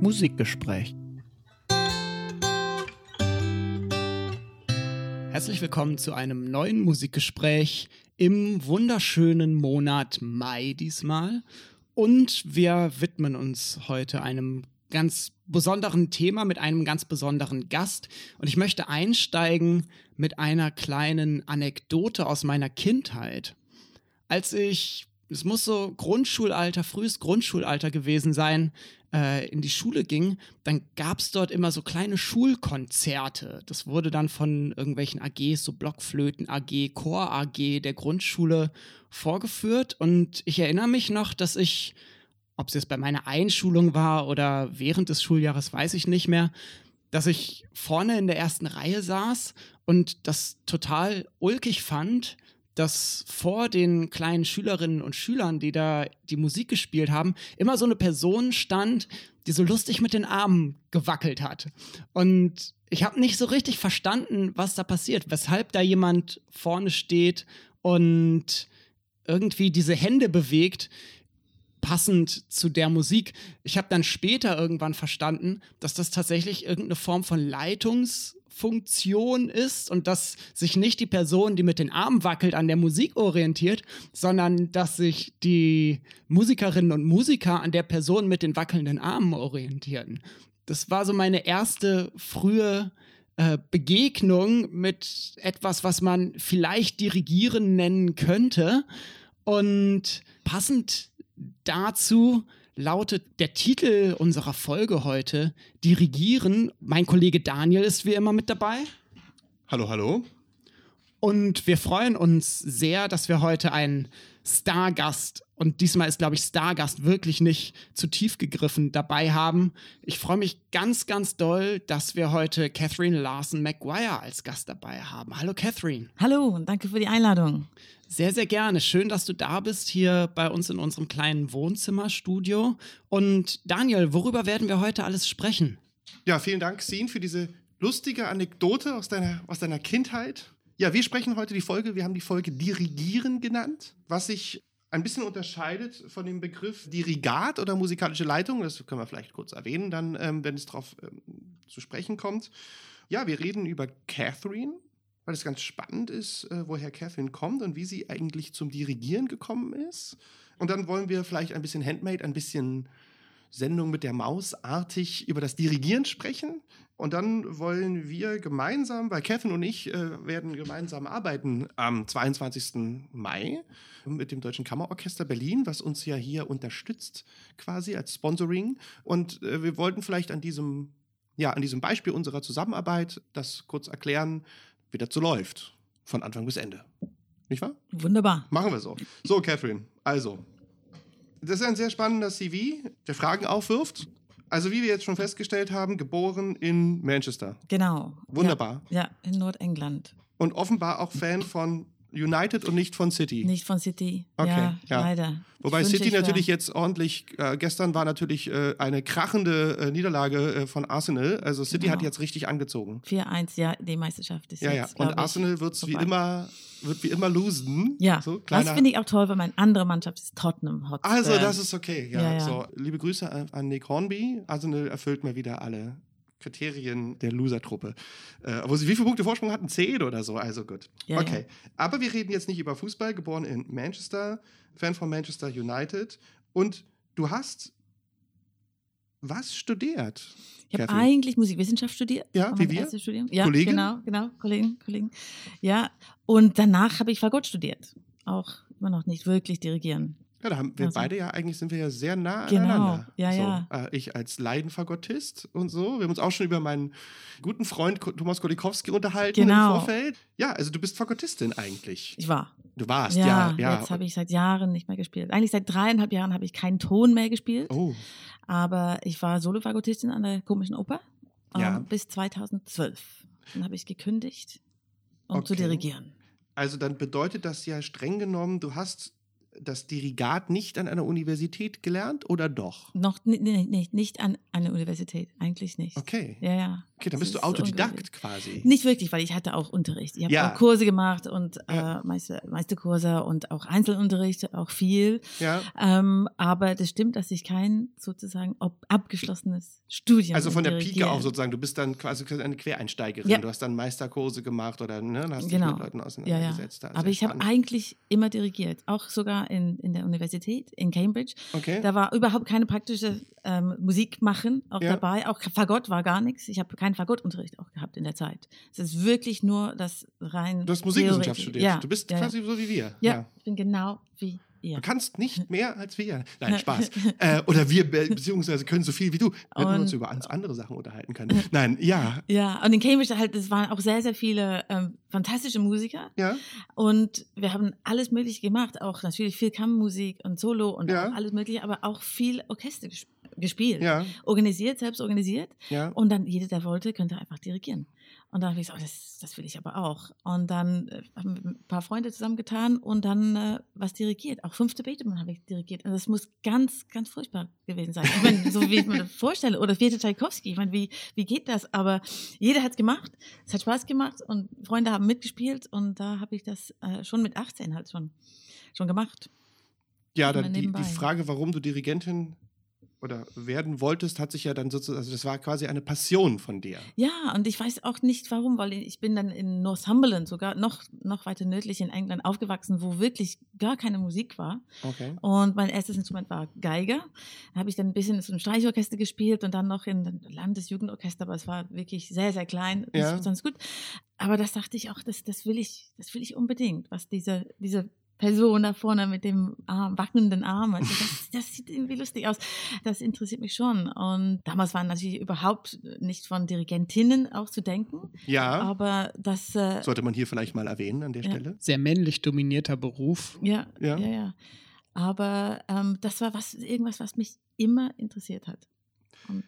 Musikgespräch. Herzlich willkommen zu einem neuen Musikgespräch im wunderschönen Monat Mai diesmal. Und wir widmen uns heute einem ganz besonderen Thema mit einem ganz besonderen Gast. Und ich möchte einsteigen mit einer kleinen Anekdote aus meiner Kindheit. Als ich, es muss so Grundschulalter, frühes Grundschulalter gewesen sein, äh, in die Schule ging, dann gab es dort immer so kleine Schulkonzerte. Das wurde dann von irgendwelchen AGs, so Blockflöten AG, Chor AG der Grundschule vorgeführt. Und ich erinnere mich noch, dass ich ob es jetzt bei meiner Einschulung war oder während des Schuljahres, weiß ich nicht mehr, dass ich vorne in der ersten Reihe saß und das total ulkig fand, dass vor den kleinen Schülerinnen und Schülern, die da die Musik gespielt haben, immer so eine Person stand, die so lustig mit den Armen gewackelt hat. Und ich habe nicht so richtig verstanden, was da passiert, weshalb da jemand vorne steht und irgendwie diese Hände bewegt, passend zu der Musik. Ich habe dann später irgendwann verstanden, dass das tatsächlich irgendeine Form von Leitungsfunktion ist und dass sich nicht die Person, die mit den Armen wackelt, an der Musik orientiert, sondern dass sich die Musikerinnen und Musiker an der Person mit den wackelnden Armen orientieren. Das war so meine erste frühe äh, Begegnung mit etwas, was man vielleicht Dirigieren nennen könnte. Und passend dazu lautet der Titel unserer Folge heute Dirigieren. Mein Kollege Daniel ist wie immer mit dabei. Hallo, hallo. Und wir freuen uns sehr, dass wir heute einen Stargast und diesmal ist, glaube ich, Stargast wirklich nicht zu tief gegriffen dabei haben. Ich freue mich ganz, ganz doll, dass wir heute Catherine Larson McGuire als Gast dabei haben. Hallo, Catherine. Hallo und danke für die Einladung. Sehr, sehr gerne. Schön, dass du da bist hier bei uns in unserem kleinen Wohnzimmerstudio. Und Daniel, worüber werden wir heute alles sprechen? Ja, vielen Dank, Sin, für diese lustige Anekdote aus deiner, aus deiner Kindheit. Ja, wir sprechen heute die Folge, wir haben die Folge Dirigieren genannt, was sich ein bisschen unterscheidet von dem Begriff Dirigat oder musikalische Leitung. Das können wir vielleicht kurz erwähnen, dann, ähm, wenn es darauf ähm, zu sprechen kommt. Ja, wir reden über Catherine, weil es ganz spannend ist, äh, woher Catherine kommt und wie sie eigentlich zum Dirigieren gekommen ist. Und dann wollen wir vielleicht ein bisschen Handmade, ein bisschen Sendung mit der Maus artig über das Dirigieren sprechen. Und dann wollen wir gemeinsam, weil Catherine und ich äh, werden gemeinsam arbeiten am 22. Mai mit dem Deutschen Kammerorchester Berlin, was uns ja hier unterstützt, quasi als Sponsoring. Und äh, wir wollten vielleicht an diesem, ja, an diesem Beispiel unserer Zusammenarbeit das kurz erklären, wie das so läuft. Von Anfang bis Ende. Nicht wahr? Wunderbar. Machen wir so. So, Catherine, also. Das ist ein sehr spannender CV, der Fragen aufwirft. Also, wie wir jetzt schon festgestellt haben, geboren in Manchester. Genau. Wunderbar. Ja, ja in Nordengland. Und offenbar auch Fan von United und nicht von City. Nicht von City. Okay, ja, ja. leider. Wobei City natürlich jetzt ordentlich, äh, gestern war natürlich äh, eine krachende äh, Niederlage äh, von Arsenal. Also City Genau. hat jetzt richtig angezogen. 4-1, ja, die Meisterschaft ist Ja, ja. jetzt, glaub Und Arsenal wird's wie immer, wird wie immer losen. Ja, So, das finde ich auch toll, weil meine andere Mannschaft ist Tottenham Hotspur. Also, das ist okay. Ja, Ja, ja. So, liebe Grüße an, an Nick Hornby. Arsenal erfüllt mal wieder alle Kriterien der Loser-Truppe. Äh, wo sie wie viele Punkte Vorsprung hatten? Zehn oder so. Also gut. Ja, okay. Aber wir reden jetzt nicht über Fußball. Geboren in Manchester, Fan von Manchester United. Und du hast was studiert? Ich habe eigentlich Musikwissenschaft studiert. Ja, wie wir? Ja, Kollegin? genau, genau, Kollegen, Kollegen. Ja, und danach habe ich Fagott studiert. Auch immer noch nicht wirklich dirigieren. Ja, da haben wir Also- beide ja, eigentlich sind wir ja sehr nah Genau, aneinander. ja, so, ja. Äh, ich als Leidenfagottist und so. Wir haben uns auch schon über meinen guten Freund Thomas Kolikowski unterhalten Genau. im Vorfeld. Ja, also du bist Fagottistin eigentlich. Ich war. Du warst, Ja, ja, ja. jetzt habe ich seit Jahren nicht mehr gespielt. Eigentlich seit dreieinhalb Jahren habe ich keinen Ton mehr gespielt. oh, Aber ich war Solofagottistin an der Komischen Oper ähm, Ja. bis 2012. Dann habe ich gekündigt, um zu Okay. dirigieren. also dann bedeutet das ja streng genommen, du hast das Dirigat nicht an einer Universität gelernt oder doch? Noch nicht, nicht, nicht an einer Universität, eigentlich nicht. Okay. Ja, ja. Okay, dann bist du Autodidakt quasi. Nicht wirklich, weil ich hatte auch Unterricht. Ich habe Ja. auch Kurse gemacht und Ja. äh, Meister, Meisterkurse und auch Einzelunterricht, auch viel. Ja. Ähm, aber das stimmt, dass ich kein sozusagen abgeschlossenes Studium Also von der Pike auf sozusagen, du bist dann quasi eine Quereinsteigerin. Ja. Du hast dann Meisterkurse gemacht oder ne, hast dich Genau. mit Leuten Ja, ja. auseinandergesetzt. Da, Aber ich habe eigentlich immer dirigiert, auch sogar in, in der Universität in Cambridge. Okay. Da war überhaupt keine praktische ähm, Musik machen auch Ja. dabei. Auch Fagott war gar nichts. Ich habe keinen Fagottunterricht auch gehabt in der Zeit. Es ist wirklich nur das rein. Du hast Musikwissenschaft studiert. Ja, Du bist ja, quasi so wie wir. Ja, ich bin genau wie ihr. Du kannst nicht mehr als wir. Nein, Spaß. äh, oder wir be- beziehungsweise können so viel wie du. Wir hätten uns Und- über andere Sachen unterhalten können. Nein, ja, Ja, und in Cambridge halt, es waren auch sehr, sehr viele ähm, fantastische Musiker. ja, Und wir haben alles Mögliche gemacht, auch natürlich viel Kammermusik und Solo und Ja. alles Mögliche, aber auch viel Orchester ges gespielt. ja, Organisiert, selbst organisiert. ja. Und dann jeder, der wollte, könnte einfach dirigieren. Und dann habe ich gesagt, oh, das, das will ich aber auch. Und dann äh, haben wir ein paar Freunde zusammengetan und dann äh, was dirigiert. Auch fünfte Beethoven habe ich dirigiert. Und das muss ganz, ganz furchtbar gewesen sein. Ich meine, so wie ich mir das vorstelle. Oder vierte Tchaikovsky. Ich meine, wie, wie geht das? Aber jeder hat es gemacht. Es hat Spaß gemacht und Freunde haben mitgespielt. Und da habe ich das äh, schon mit 18 halt schon, schon gemacht. Ja, dann die, die Frage, warum du Dirigentin oder werden wolltest, hat sich ja dann sozusagen, also das war quasi eine Passion von dir. Ja, und ich weiß auch nicht warum, weil ich bin dann in Northumberland, sogar noch, noch weiter nördlich in England aufgewachsen, wo wirklich gar keine Musik war. Okay. Und mein erstes Instrument war Geiger. Da habe ich dann ein bisschen in so einem Streichorchester gespielt und dann noch in Landesjugendorchester, aber es war wirklich sehr, sehr klein. Das Ja. war sonst gut. Aber das dachte ich auch, das, das will ich, das will ich unbedingt, was diese, diese Person da vorne mit dem Arm, wackelnden Arm. Also das, das sieht irgendwie lustig aus. Das interessiert mich schon. Und damals war natürlich überhaupt nicht von Dirigentinnen auch zu denken. Ja, Aber das, äh, sollte man hier vielleicht mal erwähnen an der Ja. Stelle. Sehr männlich dominierter Beruf. ja, Ja. ja, ja. Aber ähm, das war was, irgendwas, was mich immer interessiert hat. Und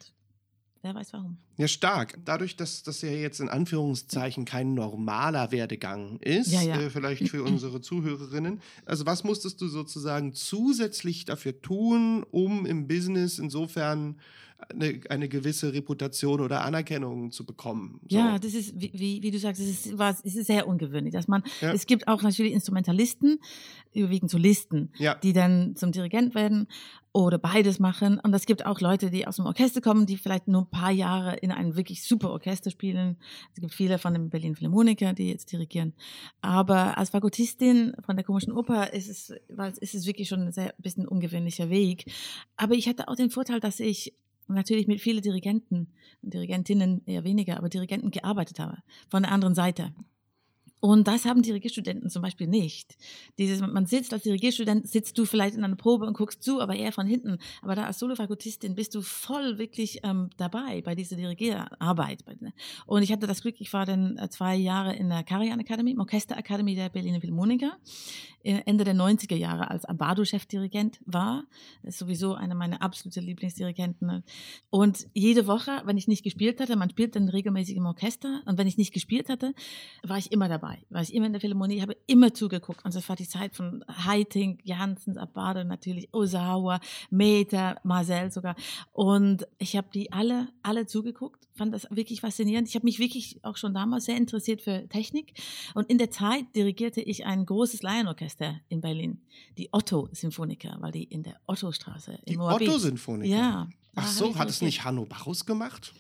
wer weiß warum. Ja, stark. Dadurch, dass das ja jetzt in Anführungszeichen kein normaler Werdegang ist, Ja, ja. Äh, vielleicht für unsere Zuhörerinnen. Also was musstest du sozusagen zusätzlich dafür tun, um im Business insofern eine, eine gewisse Reputation oder Anerkennung zu bekommen? So. Ja, das ist, wie, wie, wie du sagst, es ist, es ist sehr ungewöhnlich, dass man, Ja. es gibt auch natürlich Instrumentalisten, überwiegend Solisten, Ja. die dann zum Dirigent werden oder beides machen. Und es gibt auch Leute, die aus dem Orchester kommen, die vielleicht nur ein paar Jahre in einem wirklich super Orchester spielen. Es gibt viele von den Berlin Philharmoniker, die jetzt dirigieren. Aber als Fagottistin von der Komischen Oper ist es, ist es wirklich schon ein sehr bisschen ungewöhnlicher Weg. Aber ich hatte auch den Vorteil, dass ich natürlich mit vielen Dirigenten und Dirigentinnen eher weniger, aber Dirigenten gearbeitet habe, von der anderen Seite. Und das haben Dirigierstudenten zum Beispiel nicht. Dieses, man sitzt als Dirigierstudent, sitzt du vielleicht in einer Probe und guckst zu, aber eher von hinten. Aber da als Solofakultistin bist du voll wirklich ähm, dabei bei dieser Dirigierarbeit. Und ich hatte das Glück, ich war dann äh, zwei Jahre in der Karajan Akademie, im Orchesterakademie der Berliner Philharmoniker, äh, Ende der 90er Jahre als Abado-Chefdirigent war. Das ist sowieso einer meiner absoluten Lieblingsdirigenten. Und jede Woche, wenn ich nicht gespielt hatte, man spielt dann regelmäßig im Orchester, und wenn ich nicht gespielt hatte, war ich immer dabei. War ich immer in der Philharmonie, habe immer zugeguckt. Und das war die Zeit von Heiting, Janssens, Abado natürlich, Osawa, Meter, Marcel sogar. Und ich habe die alle, alle zugeguckt, fand das wirklich faszinierend. Ich habe mich wirklich auch schon damals sehr interessiert für Technik. Und in der Zeit dirigierte ich ein großes Laienorchester in Berlin, die Otto-Symphoniker, weil die in der Ottostraße Die in Moabit. Otto-Sinfoniker. Ja. Ach so, ich hat es nicht Hanno Bacchus gemacht?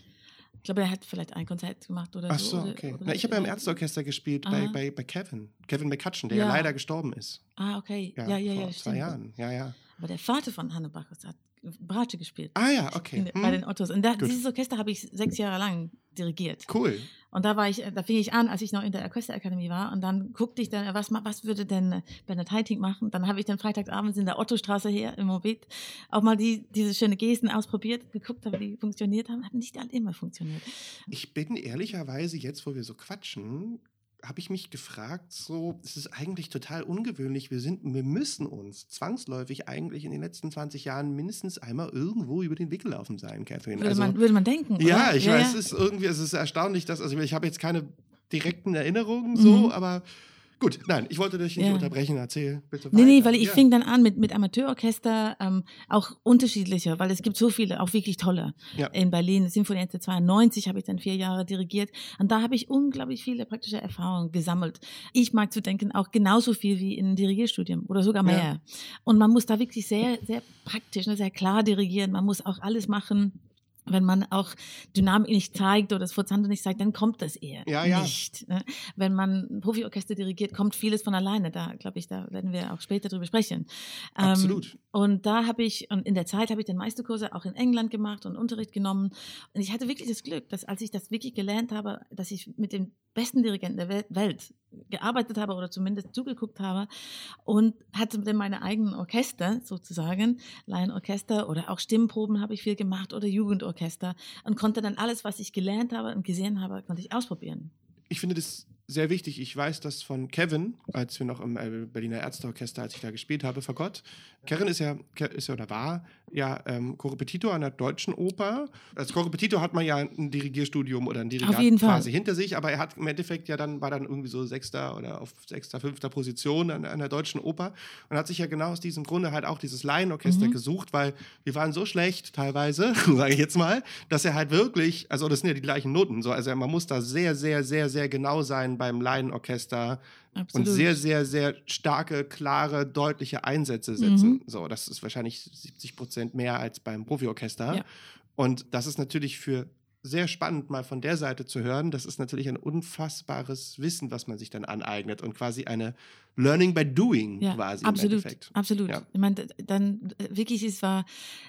Ich glaube, er hat vielleicht ein Konzert gemacht oder Ach so. so, oder- okay. oder Na, ich habe ja im so. Ärzteorchester gespielt bei, bei, bei Kevin. Kevin McCutcheon, der ja. Ja. leider gestorben ist. Ah, okay. Ja, ja, ja, vor das zwei stimmt. Jahren. Ja, ja. Aber der Vater von Hanne Bacchus hat Bratsche gespielt. Ah ja, okay. Hm. Bei den Ottos. Und da, dieses Orchester habe ich sechs Jahre lang dirigiert. Cool. Und da war ich, da fing ich an, als ich noch in der Orchesterakademie war. Und dann guckte ich dann, was, was würde denn Bernhard Heiting machen? Dann habe ich dann freitagsabends in der Ottostraße her im Mobit auch mal die, diese schöne Gesten ausprobiert, geguckt, ob die funktioniert haben. Hat nicht alle immer funktioniert. Ich bin ehrlicherweise jetzt, wo wir so quatschen, habe ich mich gefragt, so, es ist eigentlich total ungewöhnlich. Wir sind, wir müssen uns zwangsläufig eigentlich in den letzten 20 Jahren mindestens einmal irgendwo über den Weg gelaufen sein, Catherine. Würde, Also, man, würde man denken. ja, oder? ich weiß, es ist irgendwie, es ist erstaunlich, dass, also ich habe jetzt keine direkten Erinnerungen so, Mhm. aber Gut, nein, ich wollte dich nicht Ja. unterbrechen. Erzähl bitte Nee, nee, weiter. weil ich Ja. fing dann an mit, mit Amateurorchester, ähm, auch unterschiedliche, weil es gibt so viele, auch wirklich tolle. Ja. In Berlin, Sinfonieorchester 92 habe ich dann vier Jahre dirigiert und da habe ich unglaublich viele praktische Erfahrungen gesammelt. Ich mag zu denken auch genauso viel wie in einem Dirigierstudium oder sogar mehr. Und man muss da wirklich sehr, sehr praktisch, ne, sehr klar dirigieren. Man muss auch alles machen. Wenn man auch Dynamik nicht zeigt oder das Forzando nicht zeigt, dann kommt das eher Ja, ja. nicht. Ne? Wenn man Profiorchester dirigiert, kommt vieles von alleine. Da glaube ich, da werden wir auch später drüber sprechen. Ähm, Absolut. und da habe ich, und in der Zeit habe ich dann Meisterkurse auch in England gemacht und Unterricht genommen. Und ich hatte wirklich das Glück, dass als ich das wirklich gelernt habe, dass ich mit den besten Dirigenten der Wel- Welt gearbeitet habe oder zumindest zugeguckt habe und hatte dann meine eigenen Orchester sozusagen, Laienorchester oder auch Stimmproben habe ich viel gemacht oder Jugendorchester und konnte dann alles, was ich gelernt habe und gesehen habe, konnte ich ausprobieren. Ich finde das sehr wichtig. Ich weiß das von Kevin, als wir noch im äh, Berliner Ärzteorchester, als ich da gespielt habe, Fagott. Kevin ist ja, ist ja oder war ja ähm, Korrepetitor an der Deutschen Oper. Als Korrepetitor hat man ja ein Dirigierstudium oder ein Dirigat quasi hinter sich, aber er hat im Endeffekt ja dann, war dann irgendwie so Sechster oder auf sechster, fünfter Position an, an der Deutschen Oper und hat sich ja genau aus diesem Grunde halt auch dieses Laienorchester Mhm. gesucht, weil wir waren so schlecht teilweise, sage ich jetzt mal, dass er halt wirklich, also das sind ja die gleichen Noten, so, also man muss da sehr, sehr, sehr, sehr genau sein beim Laienorchester Absolut. und sehr, sehr, sehr starke, klare, deutliche Einsätze setzen. Mhm. So, das ist wahrscheinlich 70 Prozent mehr als beim Profiorchester. Ja. Und das ist natürlich für sehr spannend, mal von der Seite zu hören. Das ist natürlich ein unfassbares Wissen, was man sich dann aneignet und quasi eine Learning by Doing Ja, quasi absolut, absolut. Ja. Ich meine, dann wirklich, es war,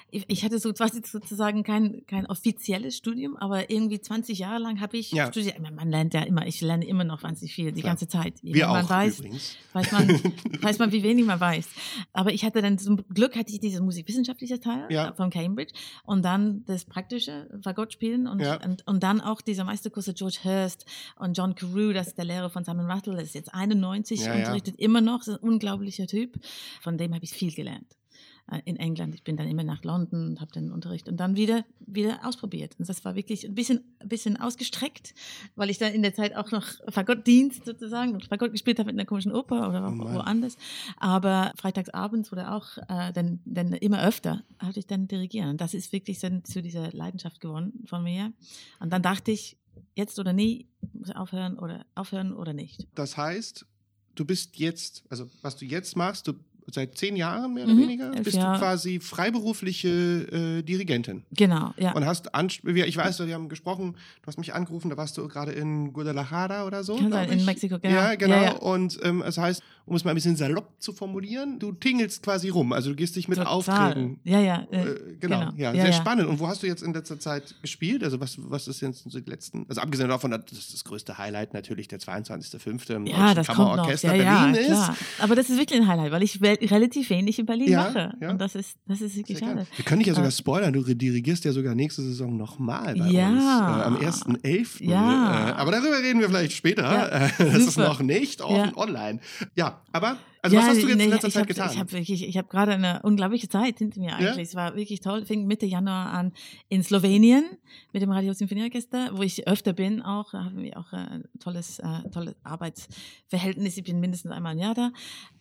ich, ich hatte so quasi sozusagen kein, kein offizielles Studium, aber irgendwie 20 Jahre lang habe ich Ja. studiert. Ich meine, Man lernt ja immer, ich lerne immer noch wahnsinnig viel, die Klar. ganze Zeit. Wir man auch weiß, übrigens. weiß man, weiß man, wie wenig man weiß. Aber ich hatte dann zum Glück hatte ich dieses musikwissenschaftliche Teil Ja. von Cambridge und dann das praktische Fagott spielen und, und, und dann auch diese Meisterkurse George Hurst und John Carew, das ist der Lehrer von Simon Rattle, das ist jetzt 91, Ja, unterrichtet immer noch, ist ein unglaublicher Typ. Von dem habe ich viel gelernt äh, in England. Ich bin dann immer nach London und habe den Unterricht und dann wieder, wieder ausprobiert. Und das war wirklich ein bisschen, ein bisschen ausgestreckt, weil ich dann in der Zeit auch noch Fagottdienst sozusagen und Fagott gespielt habe in der komischen Oper oder Oh auch Mann. woanders. Aber freitagsabends oder auch äh, dann, dann immer öfter hatte ich dann dirigieren. Und das ist wirklich dann zu dieser Leidenschaft geworden von mir. Und dann dachte ich, jetzt oder nie, muss ich aufhören oder aufhören oder nicht. Das heißt, du bist jetzt, also was du jetzt machst, du seit zehn Jahren mehr oder Mhm, weniger, bist Jahre. du quasi freiberufliche äh, Dirigentin. Genau, ja. Und hast, ich weiß, wir haben gesprochen, du hast mich angerufen, da warst du gerade in Guadalajara oder so. Kann sein, in. Mexiko, genau. Ja, genau. Ja, ja. Und ähm, es heißt, um es mal ein bisschen salopp zu formulieren, du tingelst quasi rum. Also du gehst dich mit Total. Auftreten. Ja, ja. Äh, Äh, genau, genau. ja, sehr spannend. Und wo hast du jetzt in letzter Zeit gespielt? Also was, was ist jetzt so die letzten, also abgesehen davon, das, das größte Highlight natürlich der 22.05. im Ja, Deutschen das. Kammerorchester Berlin klar. ist. Aber das ist wirklich ein Highlight, weil ich wel- relativ wenig in Berlin Ja, mache. ja. Und das ist, das ist wirklich schade. Wir können dich ja sogar Äh, spoilern, du dirigierst ja sogar nächste Saison nochmal bei Ja. uns. Äh, am 1.11. Ja. Äh, aber darüber reden wir vielleicht später. Ja, das ist super. noch nicht offen online. Ja, aber, also was hast du jetzt nee, in letzter ich Zeit hab, getan? Ich habe wirklich, ich habe gerade eine unglaubliche Zeit hinter mir eigentlich. Es war wirklich toll. Fing Mitte Januar an in Slowenien mit dem Radio Sinfonieorchester, wo ich öfter bin. Auch da haben wir auch äh, ein tolles, äh, tolles Arbeitsverhältnis. Ich bin mindestens einmal im Jahr da,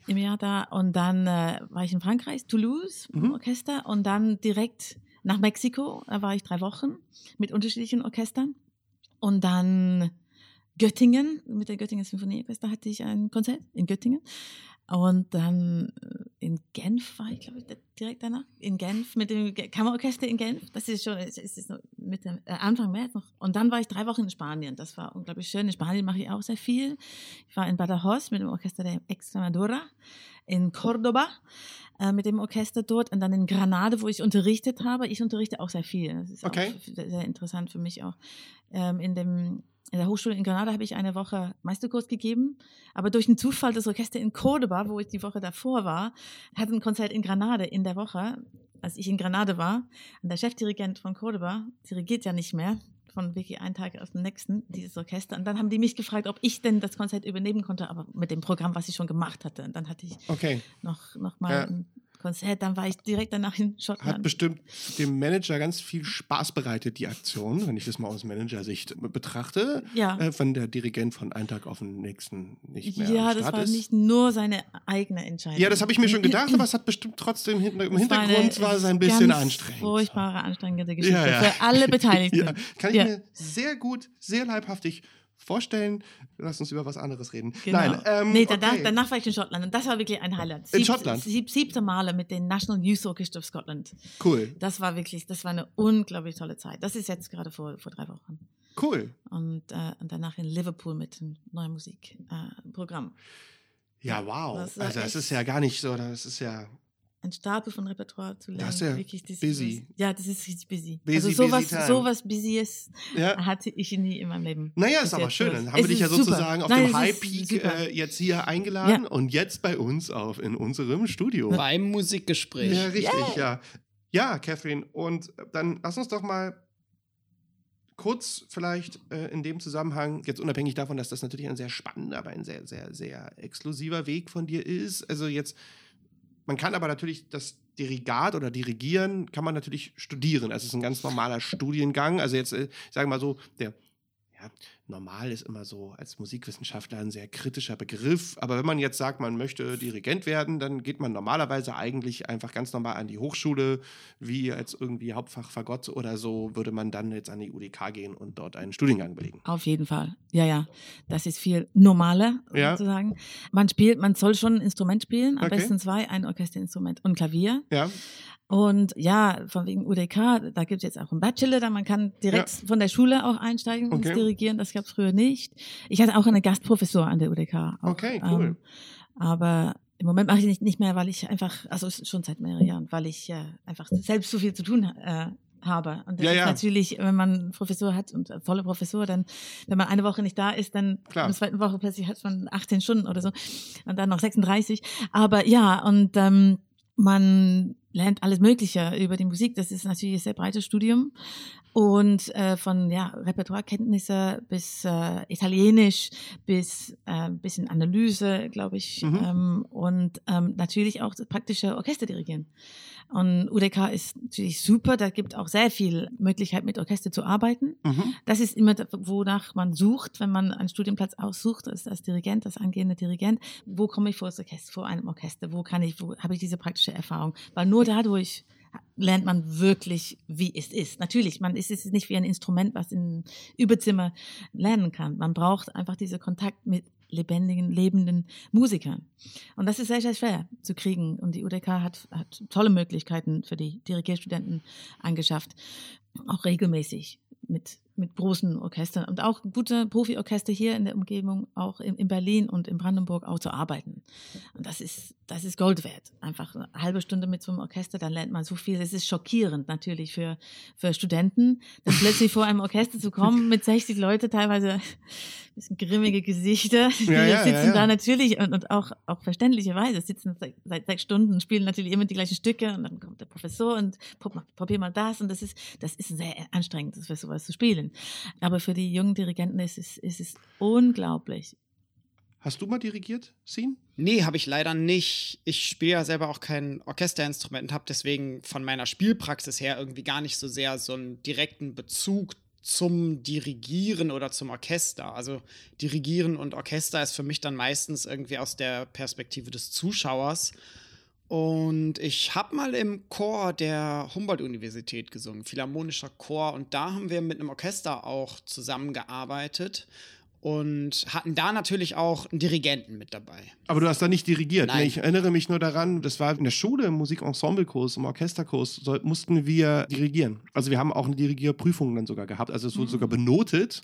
im Jahr da. Und dann äh, war ich in Frankreich, Toulouse, im Mhm. Orchester, und dann direkt nach Mexiko. Da war ich drei Wochen mit unterschiedlichen Orchestern. Und dann Göttingen, mit der Göttingen Symphonieorchester hatte ich ein Konzert in Göttingen. Und dann äh, in Genf war ich, glaube ich, direkt danach. In Genf mit dem Kammerorchester in Genf. Das ist schon, es ist noch Mitte, äh, Anfang März noch. Und dann war ich drei Wochen in Spanien. Das war unglaublich schön. In Spanien mache ich auch sehr viel. Ich war in Badajoz mit dem Orchester der Extremadura. In Cordoba äh, mit dem Orchester dort. Und dann in Granada, wo ich unterrichtet habe. Ich unterrichte auch sehr viel. Das ist Okay. auch sehr interessant für mich auch. Ähm, in dem in der Hochschule in Granada habe ich eine Woche Meisterkurs gegeben, aber durch den Zufall das Orchester in Cordoba, wo ich die Woche davor war, hatte ein Konzert in Granada in der Woche, als ich in Granada war. Und der Chefdirigent von Cordoba dirigiert ja nicht mehr, von wirklich einen Tag auf den nächsten, dieses Orchester. Und dann haben die mich gefragt, ob ich denn das Konzert übernehmen konnte, aber mit dem Programm, was ich schon gemacht hatte. Und dann hatte ich okay. noch, noch mal Ja. ein Konzert, dann war ich direkt danach in Hat Schottland. bestimmt dem Manager ganz viel Spaß bereitet, die Aktion, wenn ich das mal aus Managersicht betrachte. Ja. Äh, wenn der Dirigent von einem Tag auf den nächsten nicht mehr Ja, das war ist. nicht nur seine eigene Entscheidung. Ja, das habe ich mir schon gedacht, aber es hat bestimmt trotzdem hinter, im war Hintergrund war es ein bisschen anstrengend. Furchtbare, anstrengende Geschichte Ja, ja. für alle Beteiligten. Ja, kann ich mir sehr gut, sehr leibhaftig vorstellen. Lass uns über was anderes reden. Genau. Nein, ähm, nee, danach, okay. danach war ich in Schottland und das war wirklich ein Highlight. In Schottland? Sieb, siebte Male mit dem National Youth Orchestra of Scotland. Cool, Das war wirklich, das war eine unglaublich tolle Zeit. Das ist jetzt gerade vor, vor drei Wochen. cool. Und, äh, und danach in Liverpool mit einem neuen Musikprogramm. Äh. Ja, wow. Das also das ist ja gar nicht so, das ist ja Ein Stapel von Repertoire zu lernen. Das ist ja wirklich, das busy. Ist, ja, das ist richtig busy. Busy, also sowas, busy time. sowas Busyes ja. hatte ich nie in meinem Leben. Naja, ist aber schön. Dann Es haben wir dich ja super. sozusagen auf Nein, dem es High Peak äh, jetzt hier eingeladen Ja. und jetzt bei uns auf in unserem Studio. Beim Musikgespräch. Ja, richtig, ja. Ja, Catherine. Und dann lass uns doch mal kurz vielleicht äh, in dem Zusammenhang, jetzt unabhängig davon, dass das natürlich ein sehr spannender, aber ein sehr, sehr, sehr exklusiver Weg von dir ist. Also jetzt, man kann aber natürlich das Dirigat oder Dirigieren kann man natürlich studieren. Also es ist ein ganz normaler Studiengang. Also jetzt, äh, ich sage mal so, der ja, normal ist immer so als Musikwissenschaftler ein sehr kritischer Begriff. Aber wenn man jetzt sagt, man möchte Dirigent werden, dann geht man normalerweise eigentlich einfach ganz normal an die Hochschule, wie als irgendwie Hauptfach Fagott oder so, würde man dann jetzt an die UDK gehen und dort einen Studiengang belegen. Auf jeden Fall. Ja, ja. Das ist viel normaler, Ja. sozusagen. Man spielt, man soll schon ein Instrument spielen, am Okay. besten zwei, ein Orchesterinstrument und Klavier. Ja, Und ja, von wegen UDK, da gibt es jetzt auch einen Bachelor, da man kann direkt von der Schule auch einsteigen Okay. ins Dirigieren. Das gab es früher nicht. Ich hatte auch eine Gastprofessur an der UDK. Auch, Okay, cool. Ähm, aber im Moment mache ich nicht, nicht mehr, weil ich einfach, also schon seit mehreren Jahren, weil ich äh, einfach selbst so viel zu tun äh, habe. Und das Ja, ist ja. natürlich, wenn man Professur hat und äh, volle Professur, dann, wenn man eine Woche nicht da ist, dann Klar. in der zweiten Woche plötzlich hat man 18 Stunden oder so und dann noch 36. Aber ja, und ähm, man lernt alles Mögliche über die Musik. Das ist natürlich ein sehr breites Studium. Und äh, von ja, Repertoirekenntnisse bis äh, Italienisch bis äh, ein bisschen Analyse, glaube ich. Mhm. Ähm, und ähm, natürlich auch das praktische Orchester dirigieren. Und UDK ist natürlich super. Da gibt auch sehr viel Möglichkeit, mit Orchester zu arbeiten. Mhm. Das ist immer, wonach man sucht, wenn man einen Studienplatz aussucht, als, als Dirigent, als angehender Dirigent. Wo komme ich vor, das Orchester, vor einem Orchester? Wo kann ich, wo habe ich diese praktische Erfahrung? Weil nur dadurch lernt man wirklich, wie es ist. Natürlich, man ist es nicht wie ein Instrument, was im Überzimmer lernen kann. Man braucht einfach diesen Kontakt mit lebendigen, lebenden Musikern. Und das ist sehr, sehr schwer zu kriegen. Und die UDK hat, hat tolle Möglichkeiten für die Dirigierstudenten angeschafft, auch regelmäßig mit, mit großen Orchestern und auch gute Profiorchester hier in der Umgebung, auch in, in Berlin und in Brandenburg auch zu arbeiten. Und das ist, das ist Gold wert. Einfach eine halbe Stunde mit so einem Orchester, dann lernt man so viel. Es ist schockierend natürlich für, für Studenten, dann plötzlich vor einem Orchester zu kommen mit 60 Leute, teilweise ein bisschen grimmige Gesichter. Die Ja, ja, sitzen ja, da natürlich und, und auch, auch verständlicherweise sitzen seit, sechs Stunden, spielen natürlich immer die gleichen Stücke und dann kommt der Professor und probier mal das und das ist, das ist sehr anstrengend, für sowas zu spielen. Aber für die jungen Dirigenten ist es, ist es unglaublich. Hast du mal dirigiert, Sin? Nee, habe ich leider nicht. Ich spiele ja selber auch kein Orchesterinstrument und habe deswegen von meiner Spielpraxis her irgendwie gar nicht so sehr so einen direkten Bezug zum Dirigieren oder zum Orchester. Also Dirigieren und Orchester ist für mich dann meistens irgendwie aus der Perspektive des Zuschauers. Und ich habe mal im Chor der Humboldt-Universität gesungen, Philharmonischer Chor. Und da haben wir mit einem Orchester auch zusammengearbeitet und hatten da natürlich auch einen Dirigenten mit dabei. Aber du hast da nicht dirigiert. Nein. Nee, ich erinnere mich nur daran, das war in der Schule, im Musikensemblekurs, im Orchesterkurs, soll, mussten wir dirigieren. Also wir haben auch eine Dirigierprüfung dann sogar gehabt. Also es wurde sogar benotet.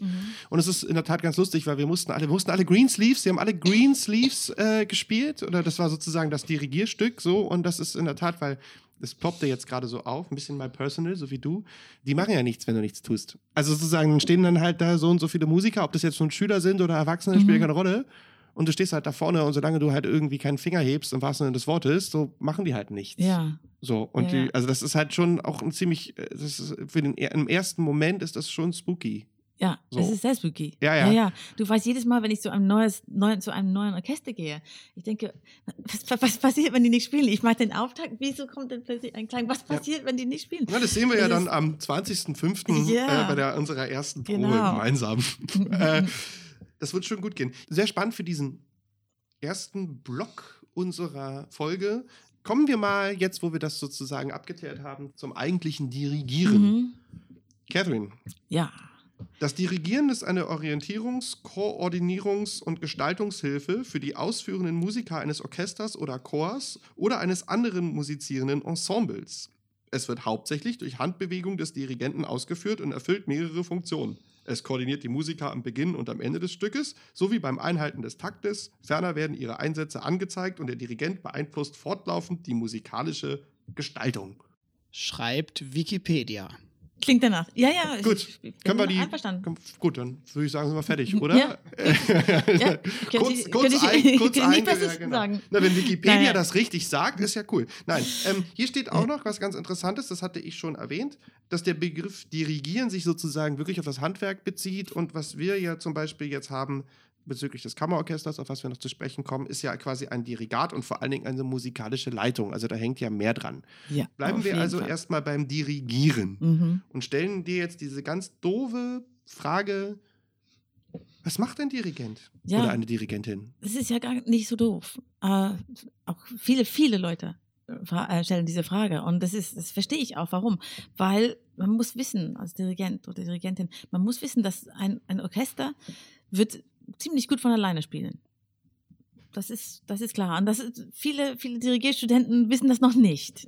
Und es ist in der Tat ganz lustig, weil wir mussten alle, wir mussten alle Greensleeves, sie haben alle Greensleeves äh, gespielt. Oder das war sozusagen das Dirigierstück so. Und das ist in der Tat, weil das ploppte jetzt gerade so auf, ein bisschen my personal, so wie du. Die machen ja nichts, wenn du nichts tust. Also sozusagen dann stehen dann halt da so und so viele Musiker, ob das jetzt nun Schüler sind oder Erwachsene, spielt keine Rolle. Und du stehst halt da vorne und solange du halt irgendwie keinen Finger hebst, im wahrsten Sinne des Wortes, so machen die halt nichts. Ja. So, und Ja, ja. die, also das ist halt schon auch ein ziemlich, äh, das ist für den im ersten Moment ist das schon spooky. Ja, So. es ist sehr spooky. Ja, ja. ja, ja. Du weißt jedes Mal, wenn ich zu einem, neues, neuen, zu einem neuen Orchester gehe, ich denke, was, was, passiert, wenn die nicht spielen? Ich mache den Auftakt, wieso kommt denn plötzlich ein Klang? Was passiert, wenn die nicht spielen? Ja, das sehen wir ja Das dann ist- am 20.05. Ja. äh, bei der, unserer ersten Probe Genau. gemeinsam. äh, das wird schon gut gehen. Sehr spannend für diesen ersten Block unserer Folge. Kommen wir mal jetzt, wo wir das sozusagen abgeklärt haben, zum eigentlichen Dirigieren. Mhm. Catherine, Ja. Das Dirigieren ist eine Orientierungs-, Koordinierungs- und Gestaltungshilfe für die ausführenden Musiker eines Orchesters oder Chors oder eines anderen musizierenden Ensembles. Es wird hauptsächlich durch Handbewegung des Dirigenten ausgeführt und erfüllt mehrere Funktionen. Es koordiniert die Musiker am Beginn und am Ende des Stückes sowie beim Einhalten des Taktes. Ferner werden ihre Einsätze angezeigt und der Dirigent beeinflusst fortlaufend die musikalische Gestaltung. Schreibt Wikipedia. Klingt danach. Ja, ja. Gut, ich können wir die. Einverstanden. Gut, dann würde ich sagen, sind wir fertig, oder? Ja. Ja, kurz, ich- kurz, ich- ein, kurz nicht Besseres ja, genau. sagen. Na, wenn Wikipedia nein. das richtig sagt, ist ja cool. Nein, ähm, hier steht auch noch was ganz Interessantes, das hatte ich schon erwähnt, dass der Begriff Dirigieren sich sozusagen wirklich auf das Handwerk bezieht und was wir ja zum Beispiel jetzt haben bezüglich des Kammerorchesters, auf was wir noch zu sprechen kommen, ist ja quasi ein Dirigat und vor allen Dingen eine musikalische Leitung. Also da hängt ja mehr dran. Ja, Bleiben wir also Fall. erstmal beim Dirigieren Mhm. und stellen dir jetzt diese ganz doofe Frage: Was macht ein Dirigent Ja. oder eine Dirigentin? Das ist ja gar nicht so doof. Äh, auch viele, viele Leute äh, äh, stellen diese Frage. Und das ist, das verstehe ich auch. Warum? Weil man muss wissen, als Dirigent oder Dirigentin, man muss wissen, dass ein, ein Orchester wird ziemlich gut von alleine spielen. Das ist, das ist klar. Und das ist, viele, viele Dirigierstudenten wissen das noch nicht.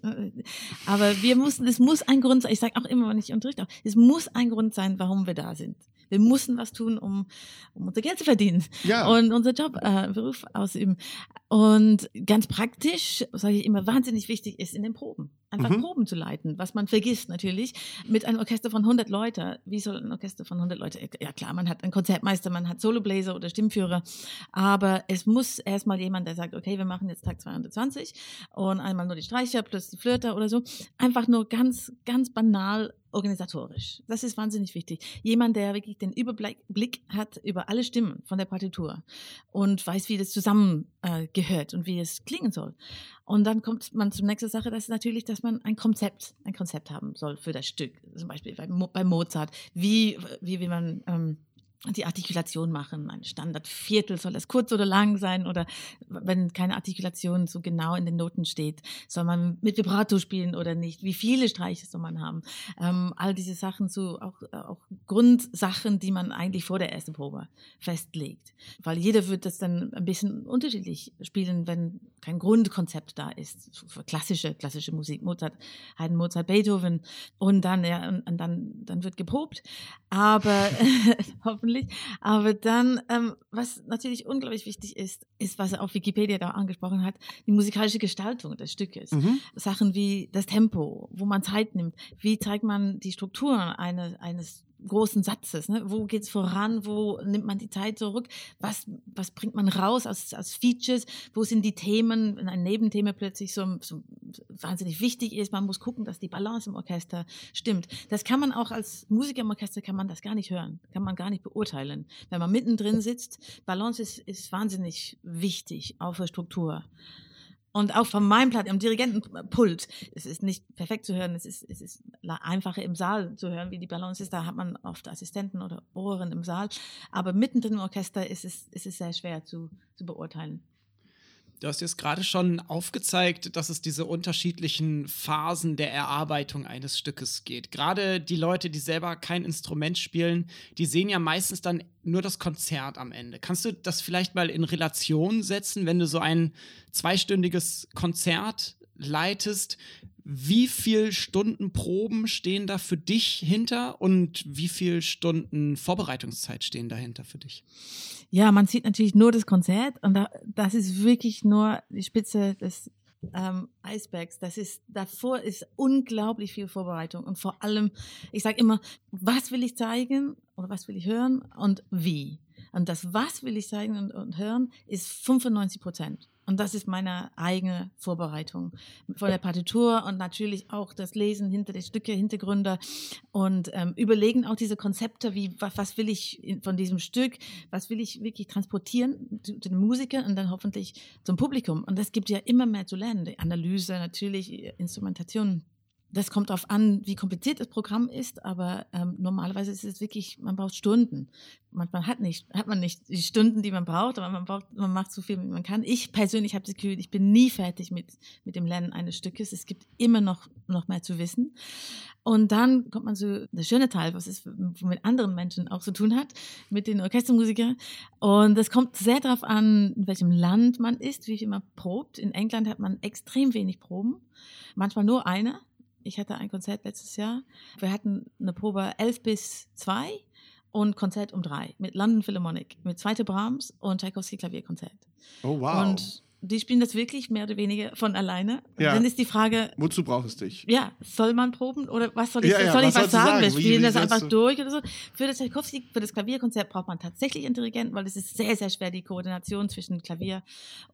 Aber wir müssen, es muss ein Grund sein. Ich sage auch immer, wenn ich unterrichte, es muss ein Grund sein, warum wir da sind. Wir müssen was tun, um, um unser Geld zu verdienen Ja. und unser Job, äh, Beruf ausüben. Und ganz praktisch, sage ich immer, wahnsinnig wichtig ist in den Proben. Einfach Mhm. Proben zu leiten, was man vergisst natürlich. Mit einem Orchester von 100 Leuten, wie soll ein Orchester von 100 Leuten, ja klar, man hat einen Konzertmeister, man hat Solobläser oder Stimmführer, aber es muss erstmal jemand, der sagt, okay, wir machen jetzt Tag 220 und einmal nur die Streicher plus die Flöter oder so. Einfach nur ganz, ganz banal organisatorisch. Das ist wahnsinnig wichtig. Jemand, der wirklich den Überblick Blick hat über alle Stimmen von der Partitur und weiß, wie das zusammen äh, und wie es klingen soll. Und dann kommt man zur nächsten Sache, das ist natürlich, dass man ein Konzept, ein Konzept haben soll für das Stück. Zum Beispiel bei, Mo bei Mozart. Wie, wie will man ähm, die Artikulation machen? Ein Standardviertel, soll das kurz oder lang sein? Oder wenn keine Artikulation so genau in den Noten steht, soll man mit Vibrato spielen oder nicht? Wie viele Streiche soll man haben? Ähm, all diese Sachen, so auch, auch Grundsachen, die man eigentlich vor der ersten Probe festlegt. Weil jeder wird das dann ein bisschen unterschiedlich spielen, wenn kein Grundkonzept da ist. Für klassische, klassische Musik, Mozart, Haydn, Mozart, Beethoven. Und dann, ja, und, und dann, dann wird geprobt. Aber, hoffentlich. Aber dann, ähm, was natürlich unglaublich wichtig ist, ist, was er auf Wikipedia da angesprochen hat, die musikalische Gestaltung des Stückes. Mhm. Sachen wie das Tempo, wo man Zeit nimmt, wie zeigt man die Strukturen eine, eines großen Satzes, ne? wo geht's voran, wo nimmt man die Zeit zurück, was, was bringt man raus als, als Features, wo sind die Themen, wenn ein Nebenthema plötzlich so, so wahnsinnig wichtig ist, man muss gucken, dass die Balance im Orchester stimmt. Das kann man auch als Musiker im Orchester, kann man das gar nicht hören, kann man gar nicht beurteilen. Wenn man mittendrin sitzt, Balance ist, ist wahnsinnig wichtig, auch für Struktur. Und auch von meinem Platz, am Dirigentenpult, es ist nicht perfekt zu hören, es ist, es ist einfacher im Saal zu hören, wie die Balance ist. Da hat man oft Assistenten oder Ohren im Saal. Aber mittendrin im Orchester ist es, ist es sehr schwer zu, zu beurteilen. Du hast jetzt gerade schon aufgezeigt, dass es diese unterschiedlichen Phasen der Erarbeitung eines Stückes geht. Gerade die Leute, die selber kein Instrument spielen, die sehen ja meistens dann nur das Konzert am Ende. Kannst du das vielleicht mal in Relation setzen, wenn du so ein zweistündiges Konzert leitest? Wie viel Stunden Proben stehen da für dich hinter und wie viel Stunden Vorbereitungszeit stehen dahinter für dich? Ja, man sieht natürlich nur das Konzert und da, das ist wirklich nur die Spitze des ähm, Eisbergs. Das ist, davor ist unglaublich viel Vorbereitung und vor allem, ich sage immer, was will ich zeigen oder was will ich hören und wie. Und das, was will ich zeigen und, und hören, ist 95 Prozent. Und das ist meine eigene Vorbereitung von der Partitur und natürlich auch das Lesen hinter den Stücke, Hintergründe und ähm, überlegen auch diese Konzepte, wie was, was will ich von diesem Stück, was will ich wirklich transportieren zu, zu den Musikern und dann hoffentlich zum Publikum. Und das gibt ja immer mehr zu lernen. Die Analyse, natürlich Instrumentation das kommt darauf an, wie kompliziert das Programm ist, aber ähm, normalerweise ist es wirklich, man braucht Stunden. Manchmal hat, nicht, hat man nicht die Stunden, die man braucht, aber man, braucht, man macht so viel, wie man kann. Ich persönlich habe das Gefühl, ich bin nie fertig mit, mit dem Lernen eines Stückes. Es gibt immer noch, noch mehr zu wissen. Und dann kommt man zu der schöne Teil, was es mit anderen Menschen auch zu tun hat, mit den Orchestermusikern. Und es kommt sehr darauf an, in welchem Land man ist, wie viel man probt. In England hat man extrem wenig Proben, manchmal nur eine ich hatte ein Konzert letztes Jahr. Wir hatten eine Probe 11 bis 2 und Konzert um 3 mit London Philharmonic, mit zweite Brahms und Tchaikovsky Klavierkonzert. Oh, wow. Und die spielen das wirklich mehr oder weniger von alleine. Ja. Dann ist die Frage, Wozu brauchst du dich? ja, soll man proben oder was soll ich, Ja, ja, soll ich was was sagen? Wir Wie- spielen wie das sollst einfach du- durch oder so. Für das Tchaikovsky, für das Klavierkonzert braucht man tatsächlich einen Dirigenten, weil es ist sehr, sehr schwer, die Koordination zwischen Klavier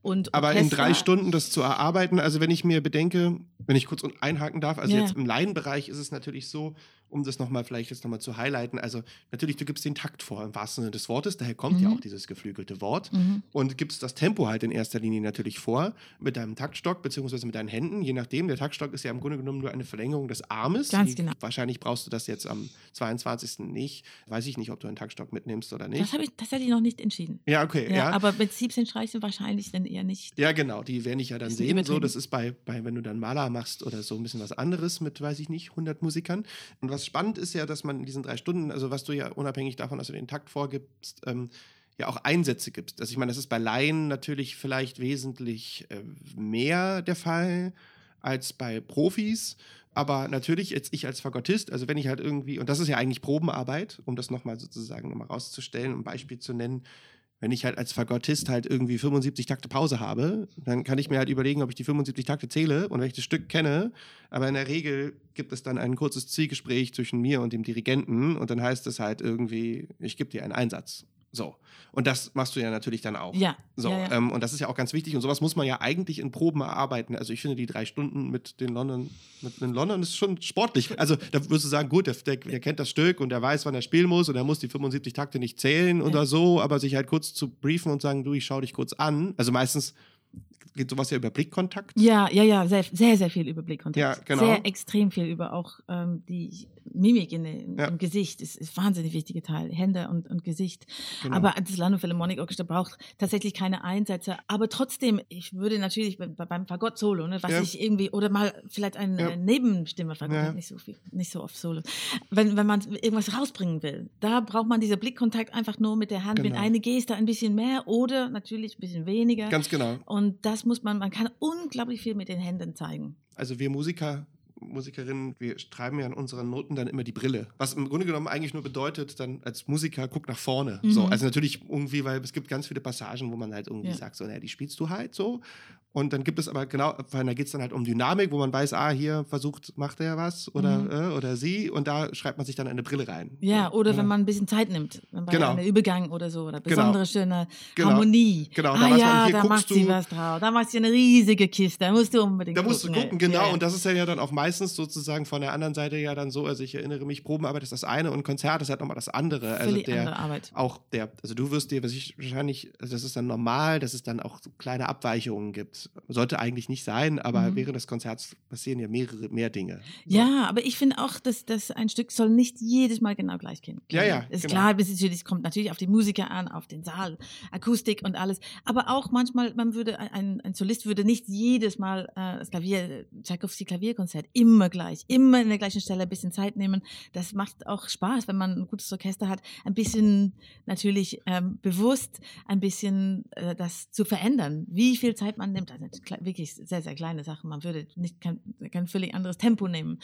und Aber in Orchester. drei Stunden das zu erarbeiten, also wenn ich mir bedenke, wenn ich kurz einhaken darf, also Ja. jetzt im Laienbereich ist es natürlich so, um das nochmal vielleicht jetzt nochmal zu highlighten, also natürlich, du gibst den Takt vor, im wahrsten Sinne des Wortes, daher kommt ja Mhm. auch dieses geflügelte Wort Mhm. und gibst das Tempo halt in erster Linie natürlich vor mit deinem Taktstock beziehungsweise mit deinen Händen, je nachdem. Der Taktstock ist ja im Grunde genommen nur eine Verlängerung des Armes. Ganz Die- genau. Wahrscheinlich brauchst du das jetzt am 22. nicht. Weiß ich nicht, ob du einen Taktstock mitnimmst oder nicht. Das habe ich tatsächlich noch nicht entschieden. ja, okay, Ja, ja. aber mit 17 Streichen wahrscheinlich dann eher nicht. Ja, genau, die werde ich ja dann sehen. So, das ist bei, bei, wenn du dann Maler machst oder so ein bisschen was anderes mit, weiß ich nicht, 100 Musikern. Und was spannend ist ja, dass man in diesen drei Stunden, also was du ja unabhängig davon, dass du den Takt vorgibst, ähm, ja auch Einsätze gibst. Also ich meine, das ist bei Laien natürlich vielleicht wesentlich äh, mehr der Fall als bei Profis. Aber natürlich, jetzt ich als Fagottist, also wenn ich halt irgendwie, und das ist ja eigentlich Probenarbeit, um das nochmal sozusagen nochmal rauszustellen, um ein Beispiel zu nennen, wenn ich halt als Fagottist halt irgendwie 75 Takte Pause habe, dann kann ich mir halt überlegen, ob ich die 75 Takte zähle und welches Stück kenne. Aber in der Regel gibt es dann ein kurzes Zielgespräch zwischen mir und dem Dirigenten und dann heißt es halt irgendwie, ich gebe dir einen Einsatz. So. Und das machst du ja natürlich dann auch. Ja. So, ja, ja. Ähm, und das ist ja auch ganz wichtig. Und sowas muss man ja eigentlich in Proben erarbeiten. Also ich finde, die drei Stunden mit den London, mit den London ist schon sportlich. Also da wirst du sagen, gut, der, der, der kennt das Stück und der weiß, wann er spielen muss und er muss die 75 Takte nicht zählen oder so, aber sich halt kurz zu briefen und sagen, du, ich schau dich kurz an. Also meistens geht sowas ja über Blickkontakt. Ja, ja, ja, sehr, sehr, sehr viel Überblickkontakt. Ja, genau. Sehr extrem viel über auch ähm, die Mimik in, Ja. im Gesicht. ist, ist ein wahnsinnig wichtiger Teil. Hände und, und Gesicht. Genau. Aber das London Philharmonic Orchestra braucht tatsächlich keine Einsätze. Aber trotzdem, ich würde natürlich bei- beim Fagott-Solo, ne, was Ja. ich irgendwie, oder mal vielleicht eine Ja. Nebenstimme, Fagott nicht so viel, nicht so oft Solo. Wenn, wenn man irgendwas rausbringen will, da braucht man diese Blickkontakt einfach nur mit der Hand, mit Genau. einer Geste ein bisschen mehr oder natürlich ein bisschen weniger. Ganz genau. Und das muss man, man kann unglaublich viel mit den Händen zeigen. Also wir Musiker, Musikerinnen, wir schreiben ja an unseren Noten dann immer die Brille. Was im Grunde genommen eigentlich nur bedeutet, dann als Musiker guck nach vorne. Mhm. So, also natürlich irgendwie, weil es gibt ganz viele Passagen, wo man halt irgendwie Ja. sagt, so, naja, die spielst du halt so. Und dann gibt es aber genau, weil da geht es dann halt um Dynamik, wo man weiß, ah, hier versucht, macht er was oder, Mhm. äh, oder sie. Und da schreibt man sich dann eine Brille rein. Ja, oder ja. wenn man ein bisschen Zeit nimmt, bei Genau. einem Übergang oder so, oder Genau. besondere schöne Genau. Harmonie. Genau, da ah weiß man, ja, hier da guckst macht sie du- was drauf. Da macht sie eine riesige Kiste, da musst du unbedingt Da musst du gucken. gucken, genau. Ja. Und das ist ja, dann auch meistens sozusagen von der anderen Seite ja dann so, also ich erinnere mich, Probenarbeit ist das eine und Konzert ist halt nochmal das andere. Also der, andere Arbeit. auch der, also du wirst dir, was ich wahrscheinlich, also das ist dann normal, dass es dann auch so kleine Abweichungen gibt. Sollte eigentlich nicht sein, aber Mhm. während des Konzerts passieren ja mehrere, mehr Dinge. So. Ja, aber ich finde auch, dass, dass ein Stück soll nicht jedes Mal genau gleich klingen. Ja, ja, Ist genau. klar, es kommt natürlich auf die Musiker an, auf den Saal, Akustik und alles. Aber auch manchmal, man würde, ein, ein Solist würde nicht jedes Mal äh, das Klavier, Tchaikovsky Klavierkonzert immer gleich, immer in der gleichen Stelle ein bisschen Zeit nehmen. Das macht auch Spaß, wenn man ein gutes Orchester hat, ein bisschen natürlich ähm, bewusst ein bisschen äh, das zu verändern. Wie viel Zeit man nimmt, also kle- wirklich sehr, sehr kleine Sachen. Man würde nicht kein, kein völlig anderes Tempo nehmen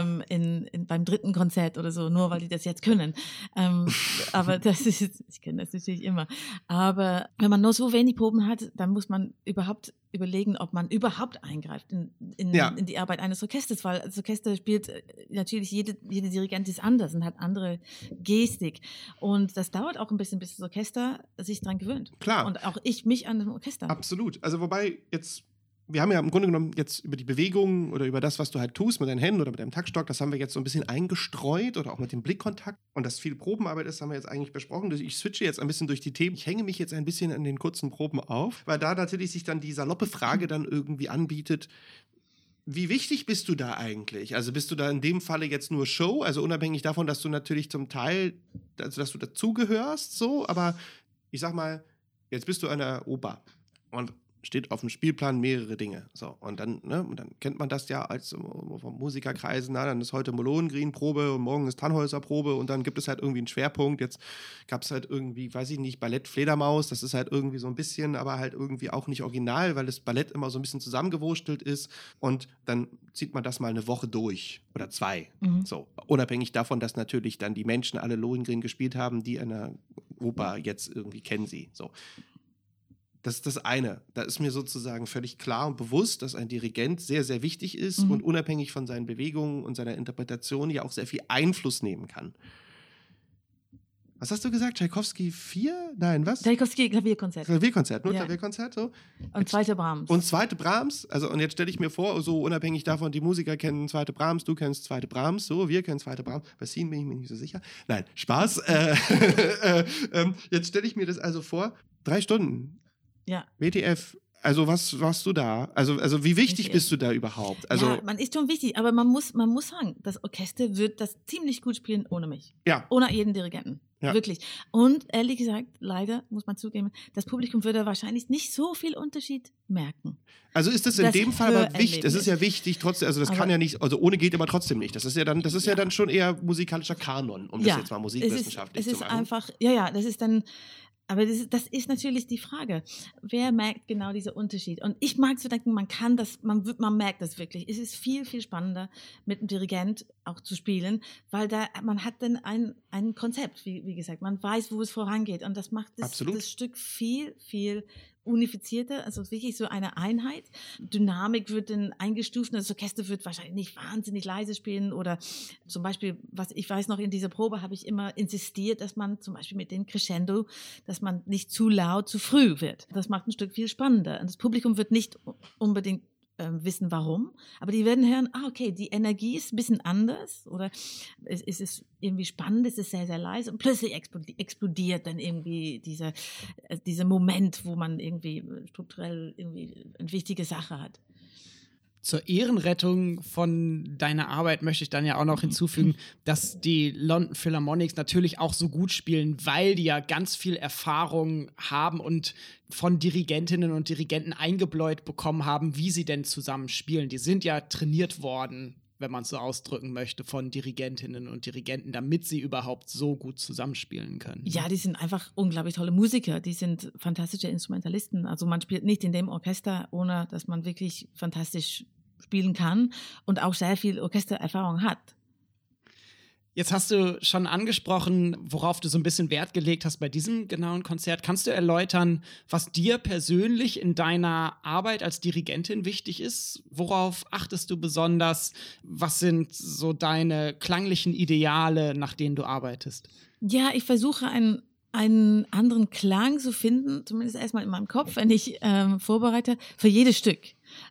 ähm, in, in, beim dritten Konzert oder so, nur weil die das jetzt können. Ähm, aber das ist, ich kenne das natürlich immer. Aber wenn man nur so wenig Proben hat, dann muss man überhaupt überlegen, ob man überhaupt eingreift in, in, Ja. in die Arbeit eines Orchesters, weil das Orchester spielt äh, natürlich jede, jede Dirigent ist anders und hat andere Gestik. Und das dauert auch ein bisschen, bis das Orchester sich dran gewöhnt. Klar. Und auch ich mich an dem Orchester. Absolut. Also wobei jetzt, wir haben ja im Grunde genommen jetzt über die Bewegungen oder über das, was du halt tust mit deinen Händen oder mit deinem Taktstock, das haben wir jetzt so ein bisschen eingestreut oder auch mit dem Blickkontakt. Und dass viel Probenarbeit ist, haben wir jetzt eigentlich besprochen. Ich switche jetzt ein bisschen durch die Themen. Ich hänge mich jetzt ein bisschen an den kurzen Proben auf, weil da natürlich sich dann die saloppe Frage dann irgendwie anbietet. Wie wichtig bist du da eigentlich? Also bist du da in dem Falle jetzt nur Show, also unabhängig davon, dass du natürlich zum Teil, also dass du dazugehörst, so, aber ich sag mal, jetzt bist du an der Oper und steht auf dem Spielplan mehrere Dinge. So, und dann, ne, und dann kennt man das ja als ähm, vom Musikerkreisen, na, dann ist heute Molongreen-Probe und morgen ist Tannhäuser-Probe und dann gibt es halt irgendwie einen Schwerpunkt. Jetzt gab es halt irgendwie, weiß ich nicht, Ballett Fledermaus, das ist halt irgendwie so ein bisschen, aber halt irgendwie auch nicht original, weil das Ballett immer so ein bisschen zusammengewurstelt ist und dann zieht man das mal eine Woche durch oder zwei. Mhm. So, unabhängig davon, dass natürlich dann die Menschen alle Lohengrin gespielt haben, die in der Oper jetzt irgendwie kennen sie. So. Das ist das eine. Da ist mir sozusagen völlig klar und bewusst, dass ein Dirigent sehr, sehr wichtig ist Mhm. und unabhängig von seinen Bewegungen und seiner Interpretation ja auch sehr viel Einfluss nehmen kann. Was hast du gesagt? Tchaikovsky 4? Nein, was? Tchaikovsky Klavierkonzert Klavierkonzert, nur Ja. Klavierkonzert, so. und zweite Brahms. Und zweite Brahms, also und jetzt stelle ich mir vor, so unabhängig davon, die Musiker kennen zweite Brahms, du kennst zweite Brahms, so, wir kennen zweite Brahms. Bei Scene bin ich mir nicht so sicher. Nein, Spaß. äh, äh, ähm, jetzt stelle ich mir das also vor, drei Stunden, ja. WTF, also was warst du da? Also, also wie wichtig WTF. bist du da überhaupt? Also, ja, man ist schon wichtig, aber man muss, man muss sagen, das Orchester wird das ziemlich gut spielen ohne mich. ja, Ohne jeden Dirigenten. Ja. Wirklich. Und ehrlich gesagt, leider muss man zugeben, das Publikum würde wahrscheinlich nicht so viel Unterschied merken. also ist das in Das dem Fall aber wichtig, das Hörerlebnis. ist ja wichtig, trotzdem, also das Aber- kann ja nicht, also ohne geht aber trotzdem nicht. Das ist ja dann, das ist ja, Ja. dann schon eher musikalischer Kanon, um das jetzt mal es ist, musikwissenschaftlich es zu ist machen. einfach, ja, ja, das ist dann, aber das ist, das ist natürlich die Frage. Wer merkt genau diesen Unterschied? Und ich mag zu denken, man kann das, man, man merkt das wirklich. Es ist viel, viel spannender, mit einem Dirigent auch zu spielen, weil da, man hat dann ein, ein Konzept, wie, wie gesagt. Man weiß, wo es vorangeht. Und das macht das, das Stück viel, viel unifizierter, also wirklich so eine Einheit. Dynamik wird dann eingestuft, das Orchester wird wahrscheinlich nicht wahnsinnig leise spielen oder zum Beispiel, was ich weiß noch in dieser Probe habe ich immer insistiert, dass man zum Beispiel mit dem Crescendo, dass man nicht zu laut, zu früh wird. Das macht ein Stück viel spannender. Und das Publikum wird nicht unbedingt ähm, wissen, warum, aber die werden hören, ah, okay, die Energie ist ein bisschen anders oder es, es ist irgendwie spannend, es ist sehr, sehr leise und plötzlich explodi- explodiert dann irgendwie dieser, äh, dieser Moment, wo man irgendwie strukturell irgendwie eine wichtige Sache hat. Zur Ehrenrettung von deiner Arbeit möchte ich dann ja auch noch hinzufügen, dass die London Philharmonics natürlich auch so gut spielen, weil die ja ganz viel Erfahrung haben und von Dirigentinnen und Dirigenten eingebläut bekommen haben, wie sie denn zusammen spielen. Die sind ja trainiert worden, wenn man es so ausdrücken möchte, von Dirigentinnen und Dirigenten, damit sie überhaupt so gut zusammenspielen können. Ja, die sind einfach unglaublich tolle Musiker. Die sind fantastische Instrumentalisten. Also man spielt nicht in dem Orchester, ohne dass man wirklich fantastisch spielen kann und auch sehr viel Orchestererfahrung hat. Jetzt hast du schon angesprochen, worauf du so ein bisschen Wert gelegt hast bei diesem genauen Konzert. Kannst du erläutern, was dir persönlich in deiner Arbeit als Dirigentin wichtig ist? Worauf achtest du besonders? Was sind so deine klanglichen Ideale, nach denen du arbeitest? Ja, ich versuche einen, einen anderen Klang zu finden, zumindest erstmal in meinem Kopf, wenn ich ähm, vorbereite, für jedes Stück.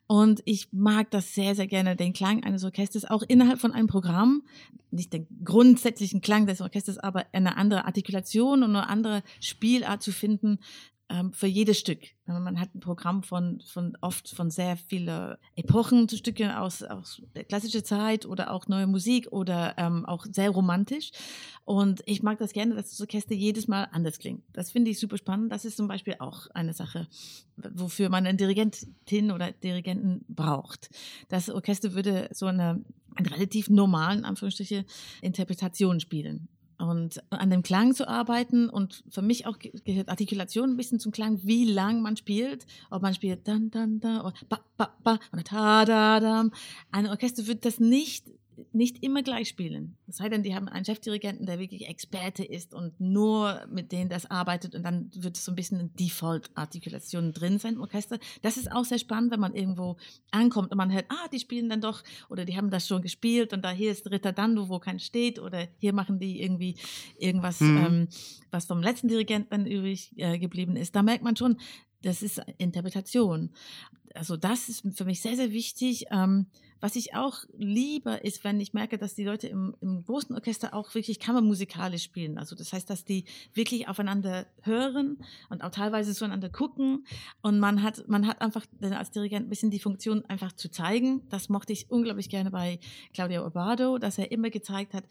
Und ich mag das sehr, sehr gerne, den Klang eines Orchesters, auch innerhalb von einem Programm. Nicht den grundsätzlichen Klang des Orchesters, aber eine andere Artikulation und eine andere Spielart zu finden für jedes Stück. Man hat ein Programm von, von oft von sehr vielen Epochen zu Stücken aus, aus der klassischen Zeit oder auch neue Musik oder ähm, auch sehr romantisch. Und ich mag das gerne, dass das Orchester jedes Mal anders klingt. Das finde ich super spannend. Das ist zum Beispiel auch eine Sache, wofür man eine Dirigentin oder Dirigenten braucht. Das Orchester würde so eine, eine relativ normalen, Anführungsstriche, Interpretation spielen. Und an dem Klang zu arbeiten und für mich auch ge- gehört Artikulation ein bisschen zum Klang, wie lang man spielt, ob man spielt dann, dann, da oder ba, ba, ba oder ta, da, dam. Ein Orchester wird das nicht nicht immer gleich spielen. Es sei denn, die haben einen Chefdirigenten, der wirklich Experte ist und nur mit denen das arbeitet und dann wird es so ein bisschen eine Default-Artikulation drin sein im Orchester. Das ist auch sehr spannend, wenn man irgendwo ankommt und man hört, ah, die spielen dann doch oder die haben das schon gespielt und da hier ist Ritter Dando, wo kein steht oder hier machen die irgendwie irgendwas, mhm. ähm, was vom letzten Dirigenten dann übrig äh, geblieben ist. Da merkt man schon, das ist Interpretation. Also das ist für mich sehr, sehr wichtig. Ähm, was ich auch liebe, ist, wenn ich merke, dass die Leute im, im großen Orchester auch wirklich kammermusikalisch spielen. Also das heißt, dass die wirklich aufeinander hören und auch teilweise zueinander gucken. Und man hat, man hat einfach als Dirigent ein bisschen die Funktion, einfach zu zeigen. Das mochte ich unglaublich gerne bei Claudio Obado, dass er immer gezeigt hat,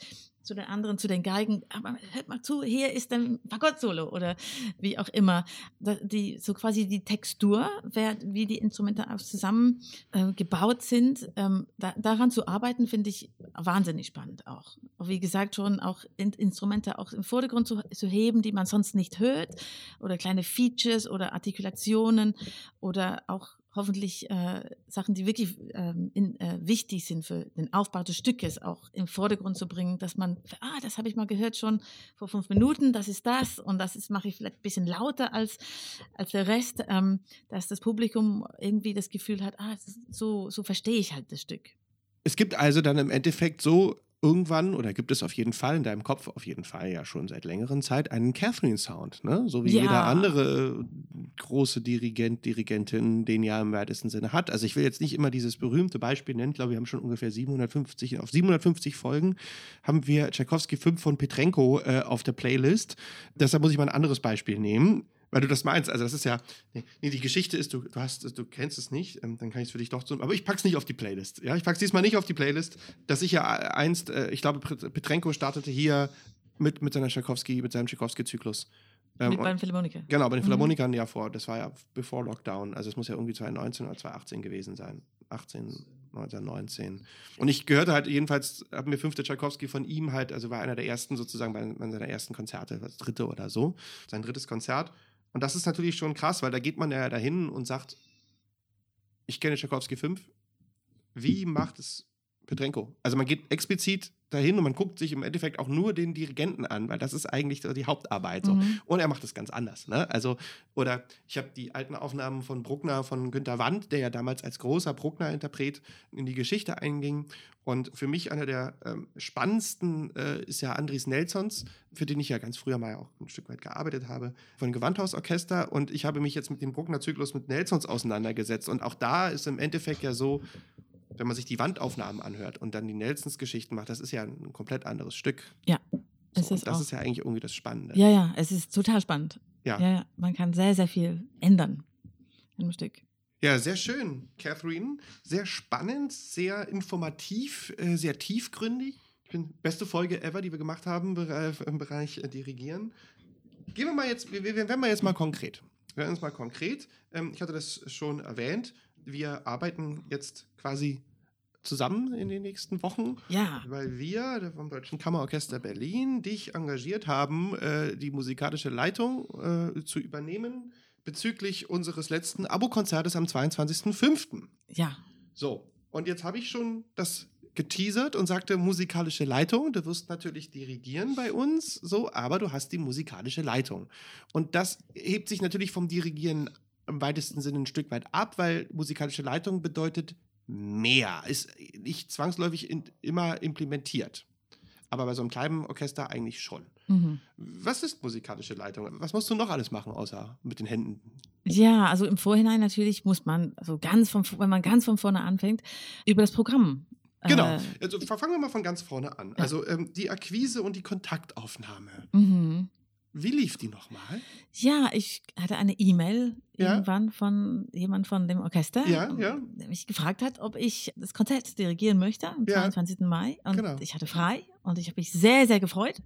zu den anderen, zu den Geigen, aber hört mal zu, hier ist ein Fagott-Solo oder wie auch immer. Die, so quasi die Textur, wie die Instrumente auch zusammen äh, sind, ähm, da, daran zu arbeiten, finde ich wahnsinnig spannend auch. Wie gesagt, schon auch in, Instrumente auch im Vordergrund zu, zu heben, die man sonst nicht hört oder kleine Features oder Artikulationen oder auch hoffentlich äh, Sachen, die wirklich ähm, in, äh, wichtig sind für den Aufbau des Stückes, auch im Vordergrund zu bringen, dass man, ah, das habe ich mal gehört schon vor fünf Minuten, das ist das und das mache ich vielleicht ein bisschen lauter als als der Rest, ähm, dass das Publikum irgendwie das Gefühl hat, ah, so so verstehe ich halt das Stück. Es gibt also dann im Endeffekt so irgendwann oder gibt es auf jeden Fall in deinem Kopf auf jeden Fall ja schon seit längeren Zeit einen Catherine-Sound, ne? So wie ja. jeder andere große Dirigent, Dirigentin den ja im weitesten Sinne hat. Also ich will jetzt nicht immer dieses berühmte Beispiel nennen. Ich glaube, wir haben schon ungefähr 750 auf 750 Folgen haben wir Tchaikovsky 5 von Petrenko äh, auf der Playlist. Deshalb muss ich mal ein anderes Beispiel nehmen weil du das meinst. Also das ist ja, nee, nee, die Geschichte ist, du, du hast, du kennst es nicht, ähm, dann kann ich es für dich doch tun. Aber ich pack's nicht auf die Playlist. Ja, ich pack's diesmal nicht auf die Playlist, dass ich ja einst, äh, ich glaube, Petrenko startete hier mit, mit seiner Tchaikovsky, mit seinem Tchaikovsky-Zyklus. Ähm, mit bei den Philharmonikern. Genau, bei den mhm. Philharmonikern mhm. ja vor. Das war ja bevor Lockdown. Also es muss ja irgendwie 2019 oder 2018 gewesen sein. 18, 1919. Und ich gehörte halt jedenfalls, haben mir fünfte Tchaikovsky von ihm halt, also war einer der ersten sozusagen bei, bei seiner ersten Konzerte, das dritte oder so, sein drittes Konzert. Und das ist natürlich schon krass, weil da geht man ja dahin und sagt, ich kenne Tchaikovsky 5. Wie macht es Petrenko? Also man geht explizit dahin und man guckt sich im Endeffekt auch nur den Dirigenten an, weil das ist eigentlich so die Hauptarbeit. So. Mhm. Und er macht es ganz anders. Ne? Also, oder ich habe die alten Aufnahmen von Bruckner, von Günter Wandt, der ja damals als großer Bruckner-Interpret in die Geschichte einging. Und für mich einer der ähm, spannendsten äh, ist ja Andries Nelsons, für den ich ja ganz früher mal auch ein Stück weit gearbeitet habe, von Gewandhausorchester. Und ich habe mich jetzt mit dem Bruckner-Zyklus mit Nelsons auseinandergesetzt. Und auch da ist im Endeffekt ja so, wenn man sich die Wandaufnahmen anhört und dann die Nelsons-Geschichten macht, das ist ja ein komplett anderes Stück. Ja. So, ist das auch. ist ja eigentlich irgendwie das Spannende. Ja, ja, es ist total spannend. Ja. ja. Man kann sehr, sehr viel ändern im Stück. Ja, sehr schön, Catherine. Sehr spannend, sehr informativ, äh, sehr tiefgründig. Ich bin beste Folge ever, die wir gemacht haben im Bereich äh, Dirigieren. Gehen wir mal jetzt, wir, wir werden mal jetzt mal konkret. Wir werden uns mal konkret. Ähm, ich hatte das schon erwähnt wir arbeiten jetzt quasi zusammen in den nächsten Wochen. Ja. Weil wir vom Deutschen Kammerorchester Berlin dich engagiert haben, äh, die musikalische Leitung äh, zu übernehmen bezüglich unseres letzten Abokonzertes am 22.05. Ja. So, und jetzt habe ich schon das geteasert und sagte musikalische Leitung. Du wirst natürlich dirigieren bei uns, so, aber du hast die musikalische Leitung. Und das hebt sich natürlich vom Dirigieren im weitesten Sinne ein Stück weit ab, weil musikalische Leitung bedeutet mehr, ist nicht zwangsläufig in, immer implementiert. Aber bei so einem kleinen Orchester eigentlich schon. Mhm. Was ist musikalische Leitung? Was musst du noch alles machen, außer mit den Händen? Ja, also im Vorhinein natürlich muss man, also ganz von, wenn man ganz von vorne anfängt, über das Programm Genau. Äh, also fangen wir mal von ganz vorne an. Also ähm, die Akquise und die Kontaktaufnahme. Mhm. Wie lief die nochmal? Ja, ich hatte eine E-Mail ja. irgendwann von jemand von dem Orchester, ja, ja. der mich gefragt hat, ob ich das Konzert dirigieren möchte am ja. 22. Mai. Und genau. ich hatte frei und ich habe mich sehr, sehr gefreut.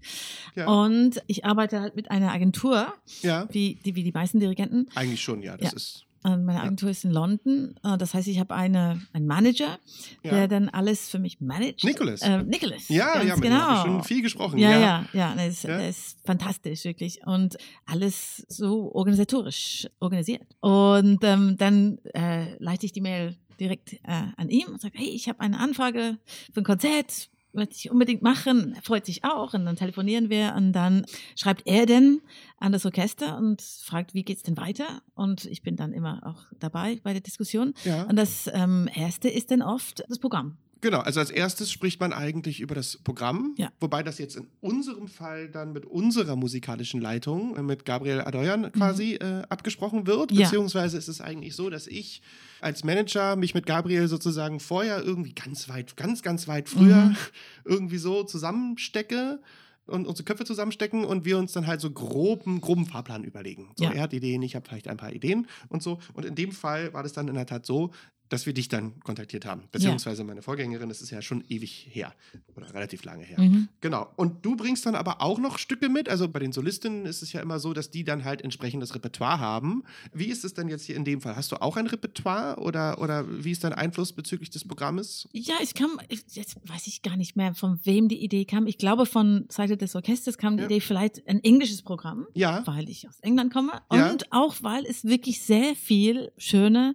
Und ich arbeite halt mit einer Agentur, wie, die, wie die meisten Dirigenten. Eigentlich schon, ja. Das ist meine Agentur ja. ist in London. Äh, das heißt, ich habe eine, einen Manager, ja. der dann alles für mich managt. Nicholas. Äh, Nicholas. Ja, ja, mit genau. habe ich schon viel gesprochen. Ja, ja, ja. ja der, ist, der ist fantastisch, wirklich. Und alles so organisatorisch organisiert. Und ähm, dann äh, leite ich die Mail direkt äh, an ihm und sage, hey, ich habe eine Anfrage für ein Konzert möchte ich unbedingt machen. Freut sich auch und dann telefonieren wir und dann schreibt er denn an das Orchester und fragt, wie geht's denn weiter? Und ich bin dann immer auch dabei bei der Diskussion. Ja. Und das ähm, erste ist dann oft das Programm. Genau, also als erstes spricht man eigentlich über das Programm, Ja. wobei das jetzt in unserem Fall dann mit unserer musikalischen Leitung, äh, mit Gabriel Adoyan quasi äh, abgesprochen wird, Mhm. Ja. beziehungsweise ist es eigentlich so, dass ich als Manager mich mit Gabriel sozusagen vorher irgendwie ganz weit, ganz, ganz weit früher Mhm. irgendwie so zusammenstecke und unsere Köpfe zusammenstecken und wir uns dann halt so groben, groben Fahrplan überlegen. So, Ja. er hat Ideen, ich habe vielleicht ein paar Ideen und so. Und in dem Fall war das dann in der Tat so, dass wir dich dann kontaktiert haben. Beziehungsweise meine Vorgängerin, das ist ja schon ewig her oder relativ lange her. Mhm. Genau. Und du bringst dann aber auch noch Stücke mit. Also bei den Solistinnen ist es ja immer so, dass die dann halt entsprechendes Repertoire haben. Wie ist es denn jetzt hier in dem Fall? Hast du auch ein Repertoire oder, oder wie ist dein Einfluss bezüglich des Programmes? Ja, ich kam, ich, jetzt weiß ich gar nicht mehr, von wem die Idee kam. Ich glaube, von Seite des Orchesters kam die Ja. Idee vielleicht ein englisches Programm. Ja. weil ich aus England komme Ja. und auch weil es wirklich sehr viel schöne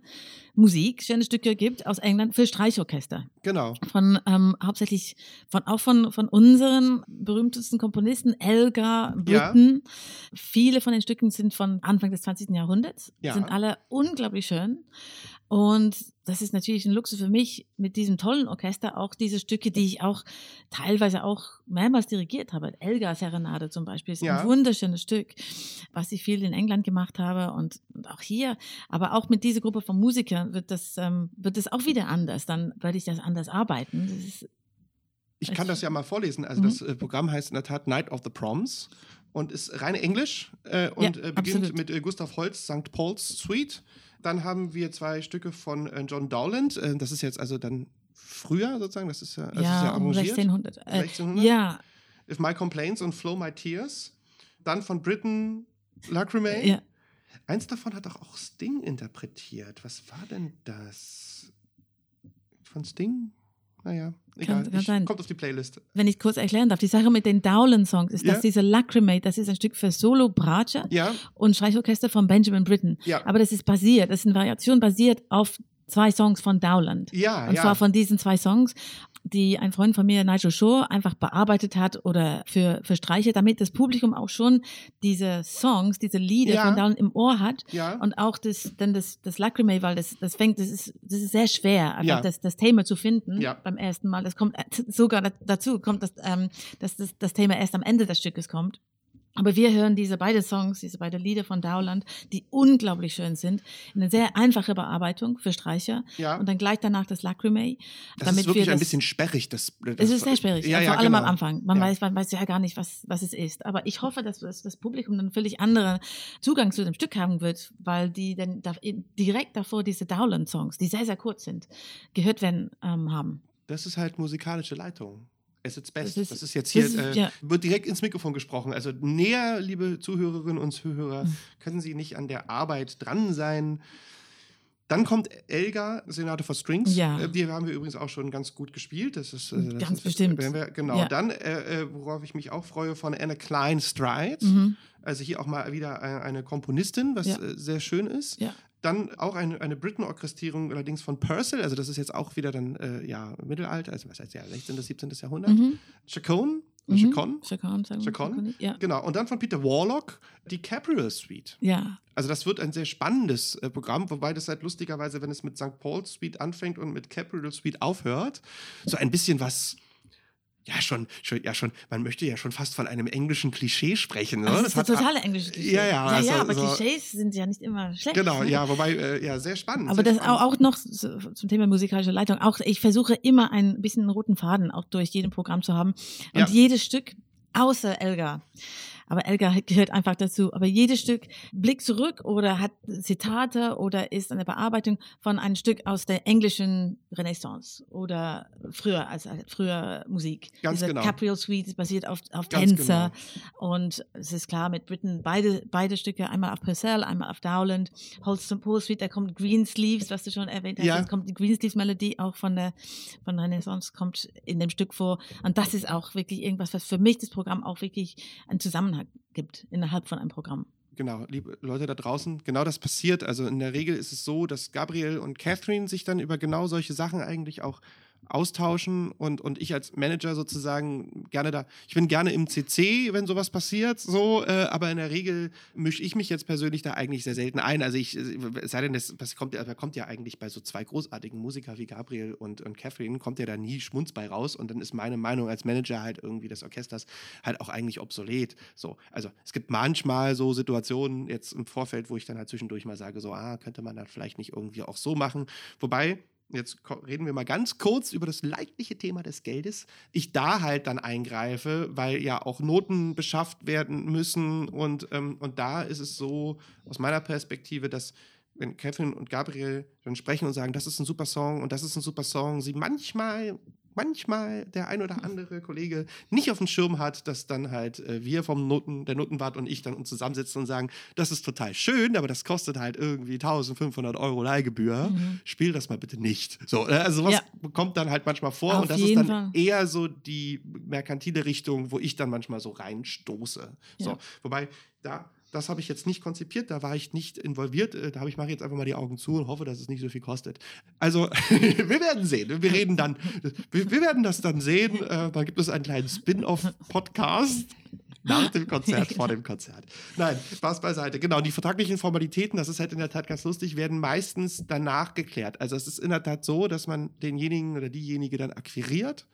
Musik, schöne Stücke gibt aus England für Streichorchester. Genau. Von ähm, hauptsächlich von auch von von unseren berühmtesten Komponisten Elgar Ja. Britten. Viele von den Stücken sind von Anfang des 20. Jahrhunderts, Ja. sind alle unglaublich schön. Und das ist natürlich ein Luxus für mich, mit diesem tollen Orchester auch diese Stücke, die ich auch teilweise auch mehrmals dirigiert habe. Elgar Serenade zum Beispiel ist Ja. ein wunderschönes Stück, was ich viel in England gemacht habe und, und auch hier. Aber auch mit dieser Gruppe von Musikern wird das, ähm, wird das auch wieder anders. Dann werde ich das anders arbeiten. Das ist, Ich kann das ja mal vorlesen. Also Mhm. das äh, Programm heißt in der Tat Night of the Proms und ist rein Englisch äh, und Ja, äh, beginnt absolut. mit äh, Gustav Holst St. Paul's Suite. Dann haben wir zwei Stücke von äh, John Dowland. Äh, das ist jetzt also dann früher sozusagen. Das ist ja, das ist ja ja, um arrangiert. 1600. Äh, 1600? ja, If My Complaints und Flow My Tears. Dann von Britain Lacrimae. ja. Eins davon hat doch auch Sting interpretiert. Was war denn das? Von Sting? Naja, egal. kann ich, sein. kommt auf die Playlist. Wenn ich kurz erklären darf, die Sache mit den Dowland-Songs ist, Ja. dass diese Lacrimae, das ist ein Stück für Solo Bratsche Ja, und Streichorchester von Benjamin Britten. ja. Aber das ist basiert, das ist eine Variation basiert auf zwei Songs von Dowland. Ja, Und ja. zwar von diesen zwei Songs, die ein Freund von mir, Nigel Shaw, einfach bearbeitet hat oder für, für Streicher, damit das Publikum auch schon diese Songs, diese Lieder Ja. von Dowland im Ohr hat. ja. Und auch das, dann das, das Lacrimae, weil das, das fängt, das ist, das ist sehr schwer, Ja. das, das Thema zu finden Ja. beim ersten Mal. Das kommt äh, sogar da- dazu, kommt das, ähm, dass das, das Thema erst am Ende des Stückes kommt. Aber wir hören diese beiden Songs, diese beiden Lieder von Dowland, die unglaublich schön sind, in eine sehr einfache Bearbeitung für Streicher ja. und dann gleich danach das Lacrimae. Das damit ist wirklich wir ein das- bisschen sperrig. Das, das Es ist sehr schwierig, Ja, vor ja, allem genau. am Anfang. Man, Ja. weiß, man weiß ja gar nicht, was, was es ist. Aber ich hoffe, dass das, das Publikum dann völlig anderen Zugang zu dem Stück haben wird, weil die dann da, direkt davor diese Dowland-Songs, die sehr, sehr kurz sind, gehört werden, ähm, haben. Das ist halt musikalische Leitung. Es ist best. Das ist- Das ist jetzt hier, ist- äh, ja. wird direkt ins Mikrofon gesprochen. Also näher, liebe Zuhörerinnen und Zuhörer, Mhm. können Sie nicht an der Arbeit dran sein. Dann kommt Elga, Sonate for Strings. Ja. Äh, Die haben wir übrigens auch schon ganz gut gespielt. Das ist, äh, das Ganz ist, bestimmt. Wir, genau. Ja. Dann, äh, äh, worauf ich mich auch freue, von Anna Klein Stride. Mhm. Also hier auch mal wieder eine, Komponistin, was Ja. sehr schön ist. Dann auch eine, eine Britten-Orchestrierung allerdings von Purcell, also das ist jetzt auch wieder dann äh, ja Mittelalter, also was heißt ja 16. bis 17. Jahrhundert. Mhm. Chacon, Mhm. Chacon, Chacon, sagen. Chacon? Ja. genau. Und dann von Peter Warlock die Capriol Suite. Ja. Also das wird ein sehr spannendes äh, Programm, wobei das halt lustigerweise, wenn es mit St. Paul's Suite anfängt und mit Capriol Suite aufhört, so ein bisschen was ja schon, schon, ja schon, man möchte ja schon fast von einem englischen Klischee sprechen. Ne? Also das ist das totale englische Klischee. Ja, ja, ja, also ja aber so- Klischees sind ja nicht immer schlecht. Genau, ne? ja, wobei, äh, ja, sehr spannend. Aber sehr das spannend. auch, noch zu- zum Thema musikalische Leitung. Auch ich versuche immer ein bisschen einen roten Faden auch durch jedem Programm zu haben. Und Ja. jedes Stück, außer Elgar. Aber Elgar gehört einfach dazu. Aber jedes Stück blickt zurück oder hat Zitate oder ist eine Bearbeitung von einem Stück aus der englischen Renaissance oder früher, als als früher Musik. Ganz Diese genau. Capriol Suite basiert auf, auf Ganz Tänzer. Und es ist klar, mit Britain beide, beide Stücke, einmal auf Purcell, einmal auf Dowland. Holst and Pole Suite, da kommt Greensleeves, was du schon erwähnt hast. Ja. Es kommt die Greensleeves-Melodie auch von der, von Renaissance, kommt in dem Stück vor. Und das ist auch wirklich irgendwas, was für mich das Programm auch wirklich einen Zusammenhang gibt innerhalb von einem Programm. Genau, liebe Leute da draußen, genau das passiert. Also in der Regel ist es so, dass Gabriel und Catherine sich dann über genau solche Sachen eigentlich auch austauschen und, und ich als Manager sozusagen gerne da, ich bin gerne im CC, wenn sowas passiert, so, äh, aber in der Regel mische ich mich jetzt persönlich da eigentlich sehr selten ein. Also ich, es sei denn, das, kommt, kommt ja eigentlich bei so zwei großartigen Musikern wie Gabriel und, und Catherine, kommt ja da nie Schmunz bei raus und dann ist meine Meinung als Manager halt irgendwie des Orchesters halt auch eigentlich obsolet. So, also es gibt manchmal so Situationen jetzt im Vorfeld, wo ich dann halt zwischendurch mal sage, so, ah, könnte man das vielleicht nicht irgendwie auch so machen. Wobei, jetzt reden wir mal ganz kurz über das leidliche Thema des Geldes, ich da halt dann eingreife, weil ja auch Noten beschafft werden müssen und, ähm, und da ist es so aus meiner Perspektive, dass wenn Kevin und Gabriel dann sprechen und sagen, das ist ein super Song und das ist ein super Song, sie manchmal manchmal der ein oder andere Kollege nicht auf dem Schirm hat, dass dann halt äh, wir vom Noten, der Notenwart und ich dann uns zusammensitzen und sagen, das ist total schön, aber das kostet halt irgendwie 1500 Euro Leihgebühr. Mhm. Spiel das mal bitte nicht. So, äh, also was ja. kommt dann halt manchmal vor auf und das ist dann Fall. eher so die merkantile Richtung, wo ich dann manchmal so reinstoße. So, ja. wobei da das habe ich jetzt nicht konzipiert, da war ich nicht involviert. Äh, da habe ich mache jetzt einfach mal die Augen zu und hoffe, dass es nicht so viel kostet. Also, wir werden sehen. Wir reden dann, wir, wir werden das dann sehen. Äh, da gibt es einen kleinen Spin-off-Podcast. Nach dem Konzert, vor dem Konzert. Nein, Spaß beiseite. Genau, die vertraglichen Formalitäten, das ist halt in der Tat ganz lustig, werden meistens danach geklärt. Also es ist in der Tat so, dass man denjenigen oder diejenige dann akquiriert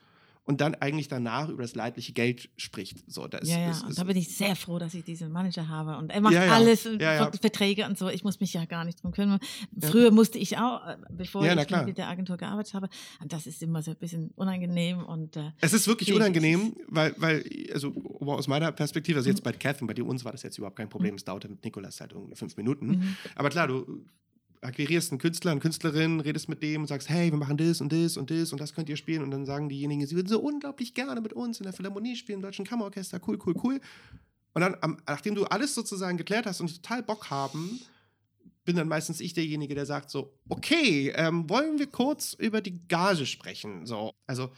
und dann eigentlich danach über das leidliche Geld spricht. So, das ja, ja, ist, und da bin ich sehr froh, dass ich diesen Manager habe. Und er macht ja, ja. alles, ja, Verträge und so. Ich muss mich ja gar nicht drum kümmern. Früher musste ich auch, äh, bevor ich mit der Agentur gearbeitet habe. Und das ist immer so ein bisschen unangenehm. Und, äh, es ist wirklich unangenehm, weil, weil, also aus meiner Perspektive, also jetzt mhm. bei Catherine, bei dir uns war das jetzt überhaupt kein Problem. Mhm. Es dauerte mit Nikolas halt irgendwie fünf Minuten. Mhm. Aber klar, du akquirierst einen Künstler, eine Künstlerin, redest mit dem und sagst, hey, wir machen das und das und das und das könnt ihr spielen. Und dann sagen diejenigen, sie würden so unglaublich gerne mit uns in der Philharmonie spielen, im Deutschen Kammerorchester, cool, cool, cool. Und dann, nachdem du alles sozusagen geklärt hast und total Bock haben, bin dann meistens ich derjenige, der sagt so, okay, ähm, wollen wir kurz über die Gage sprechen? So, also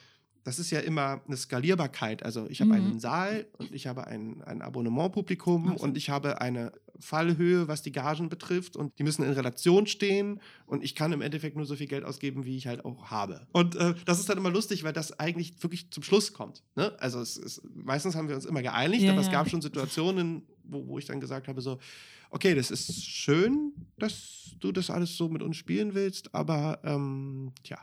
das ist ja immer eine Skalierbarkeit. Also ich habe mhm. einen Saal und ich habe ein, ein Abonnementpublikum Absolut. und ich habe eine Fallhöhe, was die Gagen betrifft und die müssen in Relation stehen und ich kann im Endeffekt nur so viel Geld ausgeben, wie ich halt auch habe. Und äh, das ist dann immer lustig, weil das eigentlich wirklich zum Schluss kommt. Ne? Also es ist, meistens haben wir uns immer geeinigt, ja, aber ja. es gab schon Situationen, wo, wo ich dann gesagt habe so, okay, das ist schön, dass du das alles so mit uns spielen willst, aber ähm, tja,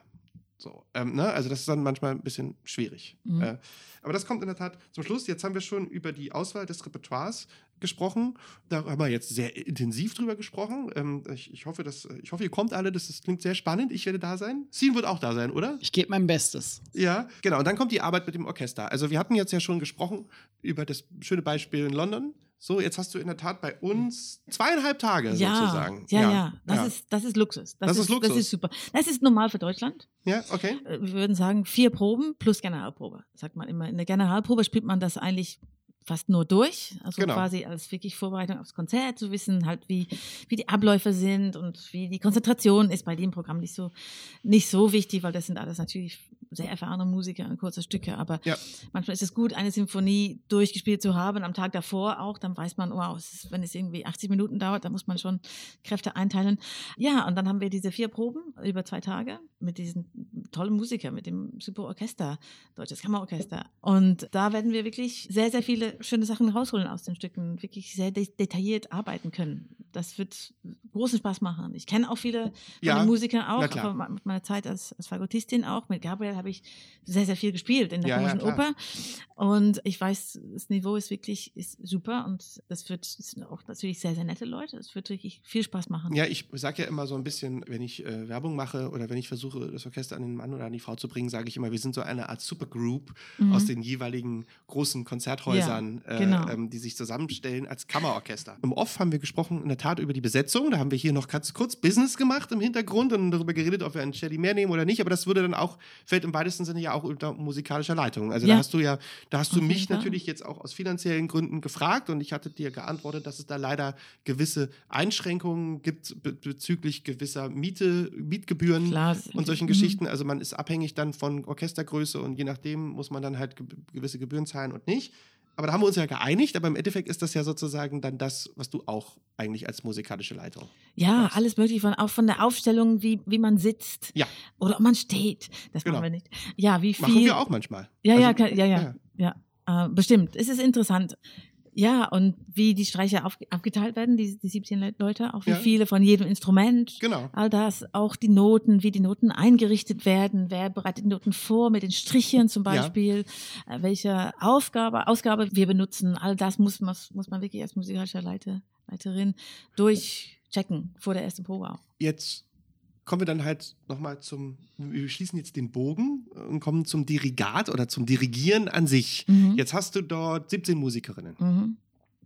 so, ähm, ne? Also das ist dann manchmal ein bisschen schwierig. Mhm. Äh, aber das kommt in der Tat zum Schluss. Jetzt haben wir schon über die Auswahl des Repertoires gesprochen. Da haben wir jetzt sehr intensiv drüber gesprochen. Ähm, ich, ich, hoffe, dass, ich hoffe, ihr kommt alle. Das, das klingt sehr spannend. Ich werde da sein. Sien wird auch da sein, oder? Ich gebe mein Bestes. Ja, genau. Und dann kommt die Arbeit mit dem Orchester. Also wir hatten jetzt ja schon gesprochen über das schöne Beispiel in London. So, jetzt hast du in der Tat bei uns zweieinhalb Tage ja, sozusagen. Ja, ja, ja. Das, ja. Ist, das ist Luxus. Das, das ist, ist, Luxus. Das ist super. Das ist normal für Deutschland. Ja, okay. Äh, wir würden sagen, vier Proben plus Generalprobe. Sagt man immer. In der Generalprobe spielt man das eigentlich fast nur durch, also genau. quasi als wirklich Vorbereitung aufs Konzert, zu wissen halt, wie, wie die Abläufe sind und wie die Konzentration ist bei dem Programm nicht so, nicht so wichtig, weil das sind alles natürlich sehr erfahrene Musiker und kurze Stücke, aber ja. manchmal ist es gut, eine Symphonie durchgespielt zu haben, am Tag davor auch, dann weiß man, wow, es ist, wenn es irgendwie 80 Minuten dauert, dann muss man schon Kräfte einteilen. Ja, und dann haben wir diese vier Proben über zwei Tage mit diesen tollen Musikern, mit dem super Orchester, Deutsches Kammerorchester. Und da werden wir wirklich sehr, sehr viele schöne Sachen rausholen aus den Stücken, wirklich sehr de detailliert arbeiten können. Das wird großen Spaß machen. Ich kenne auch viele ja, Musiker auch, mit meiner Zeit als, als Fagottistin auch. Mit Gabriel habe ich sehr, sehr viel gespielt in der ja, Komischen ja, Oper. Und ich weiß, das Niveau ist wirklich ist super und das wird das sind auch natürlich sehr, sehr nette Leute. Es wird wirklich viel Spaß machen. Ja, ich sage ja immer so ein bisschen, wenn ich äh, Werbung mache oder wenn ich versuche, das Orchester an den Mann oder an die Frau zu bringen, sage ich immer, wir sind so eine Art Supergroup mhm. aus den jeweiligen großen Konzerthäusern, ja, genau. äh, ähm, die sich zusammenstellen als Kammerorchester. Im Off haben wir gesprochen in der Tat über die Besetzung. Da haben wir hier noch ganz kurz Business gemacht im Hintergrund und darüber geredet, ob wir einen Shelly mehr nehmen oder nicht. Aber das würde dann auch, fällt im weitesten Sinne ja auch unter musikalischer Leitung. Also ja. da hast du ja, da hast du mich natürlich jetzt auch aus finanziellen Gründen gefragt und ich hatte dir geantwortet, dass es da leider gewisse Einschränkungen gibt be bezüglich gewisser Miete, Mietgebühren Klar. und solchen mhm. Geschichten. Also man ist abhängig dann von Orchestergröße und je nachdem muss man dann halt ge gewisse Gebühren zahlen und nicht. Aber da haben wir uns ja geeinigt, aber im Endeffekt ist das ja sozusagen dann das, was du auch eigentlich als musikalische Leitung. Ja, machst. alles mögliche, von, auch von der Aufstellung, wie, wie man sitzt. Ja. Oder ob man steht. Das Genau. machen wir nicht. Ja, wie viel. Machen wir auch manchmal. Ja, ja, Also, kann- ja, ja, ja, Äh, bestimmt. Es ist interessant. Ja, und wie die Streicher auf, abgeteilt werden, die, die 17 Le- Leute, auch wie Ja. viele von jedem Instrument. Genau. All das, auch die Noten, wie die Noten eingerichtet werden, wer bereitet die Noten vor mit den Strichen zum Ja. Beispiel, äh, welche Aufgabe, Ausgabe wir benutzen, all das muss, man- muss man wirklich als musikalischer Leiter, Leiterin durchchecken vor der ersten Probe auch. Jetzt kommen wir dann halt nochmal zum, wir schließen jetzt den Bogen und kommen zum Dirigat oder zum Dirigieren an sich. Mhm. Jetzt hast du dort 17 Musikerinnen. Mhm.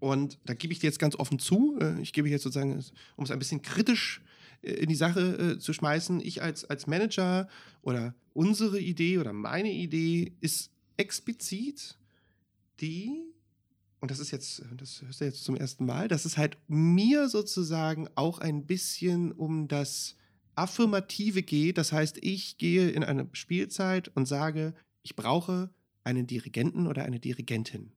Und da gebe ich dir jetzt ganz offen zu, äh, ich gebe jetzt sozusagen, um es ein bisschen kritisch äh, in die Sache äh, zu schmeißen, ich als, als Manager oder unsere Idee oder meine Idee ist explizit die, und das ist jetzt, das hörst du jetzt zum ersten Mal, dass es halt mir sozusagen auch ein bisschen um das Affirmative geht. Das heißt, ich gehe in eine Spielzeit und sage, ich brauche einen Dirigenten oder eine Dirigentin.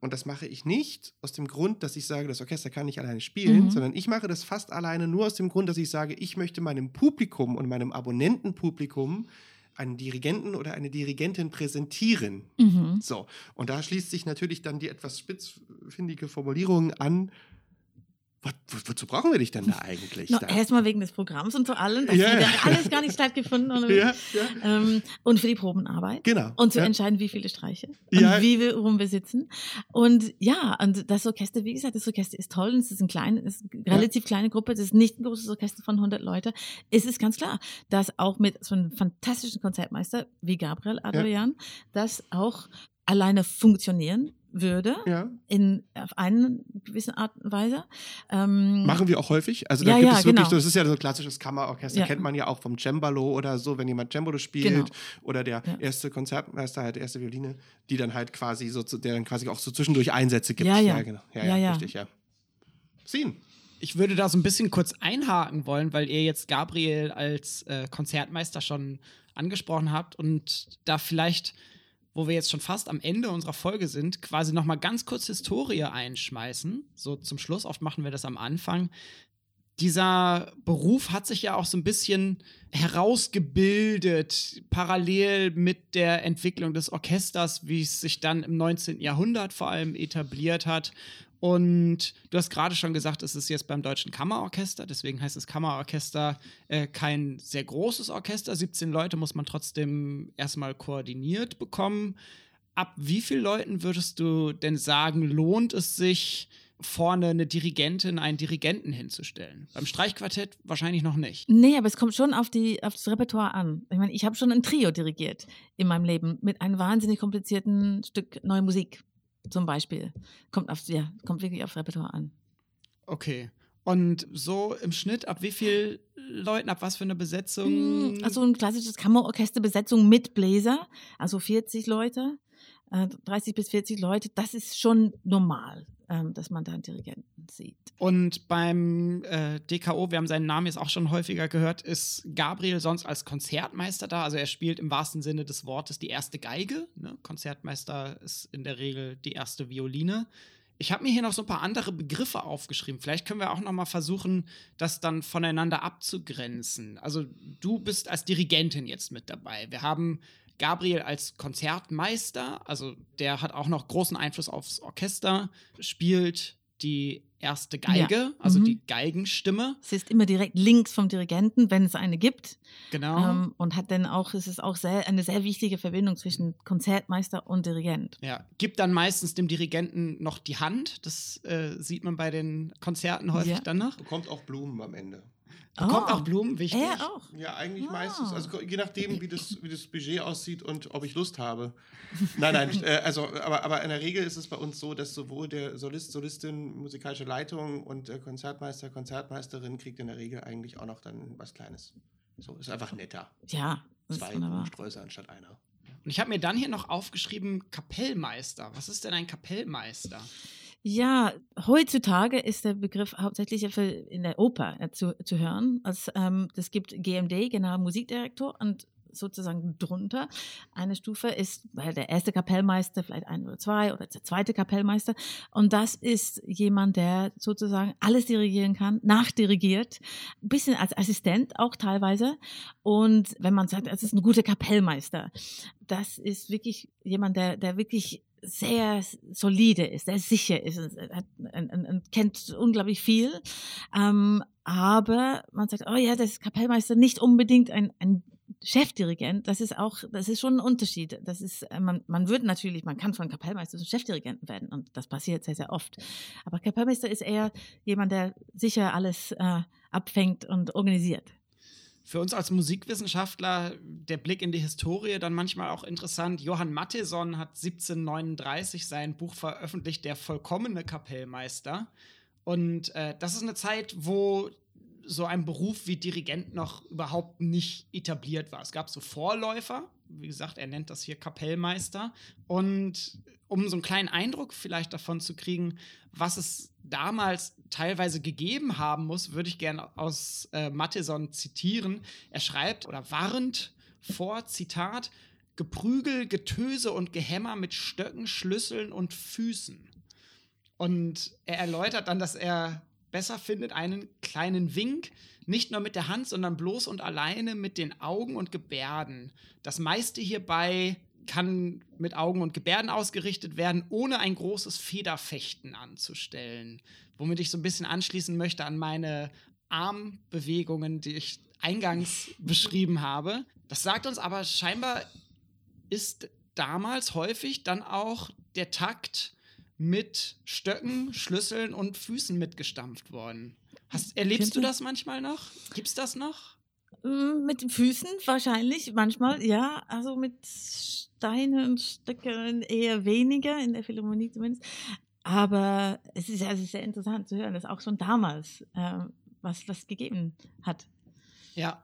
Und das mache ich nicht aus dem Grund, dass ich sage, das Orchester kann nicht alleine spielen, Mhm. sondern ich mache das fast alleine nur aus dem Grund, dass ich sage, ich möchte meinem Publikum und meinem Abonnentenpublikum einen Dirigenten oder eine Dirigentin präsentieren. Mhm. So, und da schließt sich natürlich dann die etwas spitzfindige Formulierung an. Was, wo, wozu brauchen wir dich denn da eigentlich? No, da? Erstmal wegen des Programms und vor allem. Das Ja, hat ja. ja alles gar nicht stattgefunden. Und, ja, ja, ähm, und für die Probenarbeit. genau. Und zu ja. entscheiden, wie viele Streiche Ja. und wie wir rum wir sitzen. Und ja, und das Orchester, wie gesagt, das Orchester ist toll. Es ist ein klein, es ist eine relativ kleine Gruppe. Es ist nicht ein großes Orchester von 100 Leute. Es ist ganz klar, dass auch mit so einem fantastischen Konzertmeister wie Gabriel Adrian das auch alleine funktionieren würde Ja. in auf eine gewisse Art und Weise. Ähm, Machen wir auch häufig. Also Ja, da gibt ja, es wirklich, genau. so, das ist ja so ein klassisches Kammerorchester, Ja. kennt man ja auch vom Cembalo oder so, wenn jemand Cembalo spielt Genau. oder der Ja. erste Konzertmeister halt erste Violine, die dann halt quasi so, zu- der dann quasi auch so zwischendurch Einsätze gibt. Ja, ja. genau. Ja, Ja, ja, ja. richtig, ja. Scene. Ich würde da so ein bisschen kurz einhaken wollen, weil ihr jetzt Gabriel als äh, Konzertmeister schon angesprochen habt und da vielleicht, wo wir jetzt schon fast am Ende unserer Folge sind, quasi noch mal ganz kurz Historie einschmeißen. So zum Schluss, oft machen wir das am Anfang. Dieser Beruf hat sich ja auch so ein bisschen herausgebildet, parallel mit der Entwicklung des Orchesters, wie es sich dann im 19. Jahrhundert vor allem etabliert hat. Und du hast gerade schon gesagt, es ist jetzt beim Deutschen Kammerorchester, deswegen heißt das Kammerorchester äh, kein sehr großes Orchester. 17 Leute muss man trotzdem erstmal koordiniert bekommen. Ab wie vielen Leuten würdest du denn sagen, lohnt es sich, vorne eine Dirigentin, einen Dirigenten hinzustellen? Beim Streichquartett wahrscheinlich noch nicht. Nee, aber es kommt schon auf, die, auf das Repertoire an. Ich meine, ich habe schon ein Trio dirigiert in meinem Leben mit einem wahnsinnig komplizierten Stück neue Musik zum Beispiel. Kommt, auf, ja, kommt wirklich aufs Repertoire an. Okay. Und so im Schnitt, ab wie vielen Leuten, ab was für eine Besetzung? Mm, Also ein klassisches Kammerorchesterbesetzung mit Bläser, also 40 Leute, äh, 30 bis 40 Leute, das ist schon normal, ähm, dass man da einen Dirigenten sieht. Und beim äh, DKO, wir haben seinen Namen jetzt auch schon häufiger gehört, ist Gabriel sonst als Konzertmeister da. Also er spielt im wahrsten Sinne des Wortes die erste Geige. Ne? Konzertmeister ist in der Regel die erste Violine. Ich habe mir hier noch so ein paar andere Begriffe aufgeschrieben. Vielleicht können wir auch noch mal versuchen, das dann voneinander abzugrenzen. Also du bist als Dirigentin jetzt mit dabei. Wir haben Gabriel als Konzertmeister, also der hat auch noch großen Einfluss aufs Orchester, spielt die erste Geige, Ja. also Mhm. die Geigenstimme. Es ist immer direkt links vom Dirigenten, wenn es eine gibt. Genau. Ähm, und hat dann auch, es ist auch sehr, eine sehr wichtige Verbindung zwischen Konzertmeister und Dirigent. Ja, gibt dann meistens dem Dirigenten noch die Hand. Das äh, sieht man bei den Konzerten häufig Ja. dann noch. Bekommt auch Blumen am Ende. Bekommt Oh. auch Blumen, wichtig. Er auch. Ja, eigentlich Ah. meistens. Also je nachdem, wie das, wie das Budget aussieht und ob ich Lust habe. Nein, nein, äh, also, aber, aber in der Regel ist es bei uns so, dass sowohl der Solist, Solistin, musikalische Leitung und der Konzertmeister, Konzertmeisterin kriegt in der Regel eigentlich auch noch dann was Kleines. So, ist einfach netter. Ja, das ist Zwei. Blumensträuße anstatt einer. Und ich habe mir dann hier noch aufgeschrieben, Kapellmeister. Was ist denn ein Kapellmeister? Ja, heutzutage ist der Begriff hauptsächlich in der Oper äh, zu, zu hören. Es, ähm, es gibt GMD, genau Musikdirektor, und sozusagen drunter. Eine Stufe ist der erste Kapellmeister, vielleicht ein oder zwei oder der zweite Kapellmeister. Und das ist jemand, der sozusagen alles dirigieren kann, nachdirigiert, ein bisschen als Assistent auch teilweise. Und wenn man sagt, es ist ein guter Kapellmeister, das ist wirklich jemand, der, der wirklich sehr solide ist, sehr sicher ist, hat, kennt unglaublich viel. Ähm, aber man sagt, oh ja, das ist Kapellmeister nicht unbedingt ein, ein Chefdirigent, das ist auch, das ist schon ein Unterschied. Das ist, man, man wird natürlich, man kann von Kapellmeister zum Chefdirigenten werden und das passiert sehr, sehr oft. Aber Kapellmeister ist eher jemand, der sicher alles äh, abfängt und organisiert. Für uns als Musikwissenschaftler der Blick in die Historie dann manchmal auch interessant. Johann Matheson hat 1739 sein Buch veröffentlicht, Der vollkommene Kapellmeister. Und äh, das ist eine Zeit, wo so ein Beruf wie Dirigent noch überhaupt nicht etabliert war. Es gab so Vorläufer, wie gesagt, er nennt das hier Kapellmeister. Und um so einen kleinen Eindruck vielleicht davon zu kriegen, was es damals teilweise gegeben haben muss, würde ich gerne aus äh, Matheson zitieren. Er schreibt oder warnt vor, Zitat, Geprügel, Getöse und Gehämmer mit Stöcken, Schlüsseln und Füßen. Und er erläutert dann, dass er besser findet, einen kleinen Wink, nicht nur mit der Hand, sondern bloß und alleine mit den Augen und Gebärden. Das meiste hierbei kann mit Augen und Gebärden ausgerichtet werden, ohne ein großes Federfechten anzustellen. Womit ich so ein bisschen anschließen möchte an meine Armbewegungen, die ich eingangs beschrieben habe. Das sagt uns aber scheinbar ist damals häufig dann auch der Takt mit Stöcken, Schlüsseln und Füßen mitgestampft worden. Hast, erlebst du das manchmal noch? Gibt's das noch? Mm, mit den Füßen wahrscheinlich, manchmal, ja. Also mit Steinen und Stöcken eher weniger, in der Philharmonie zumindest. Aber es ist, also sehr interessant zu hören, dass auch schon damals äh, was, was gegeben hat. Ja,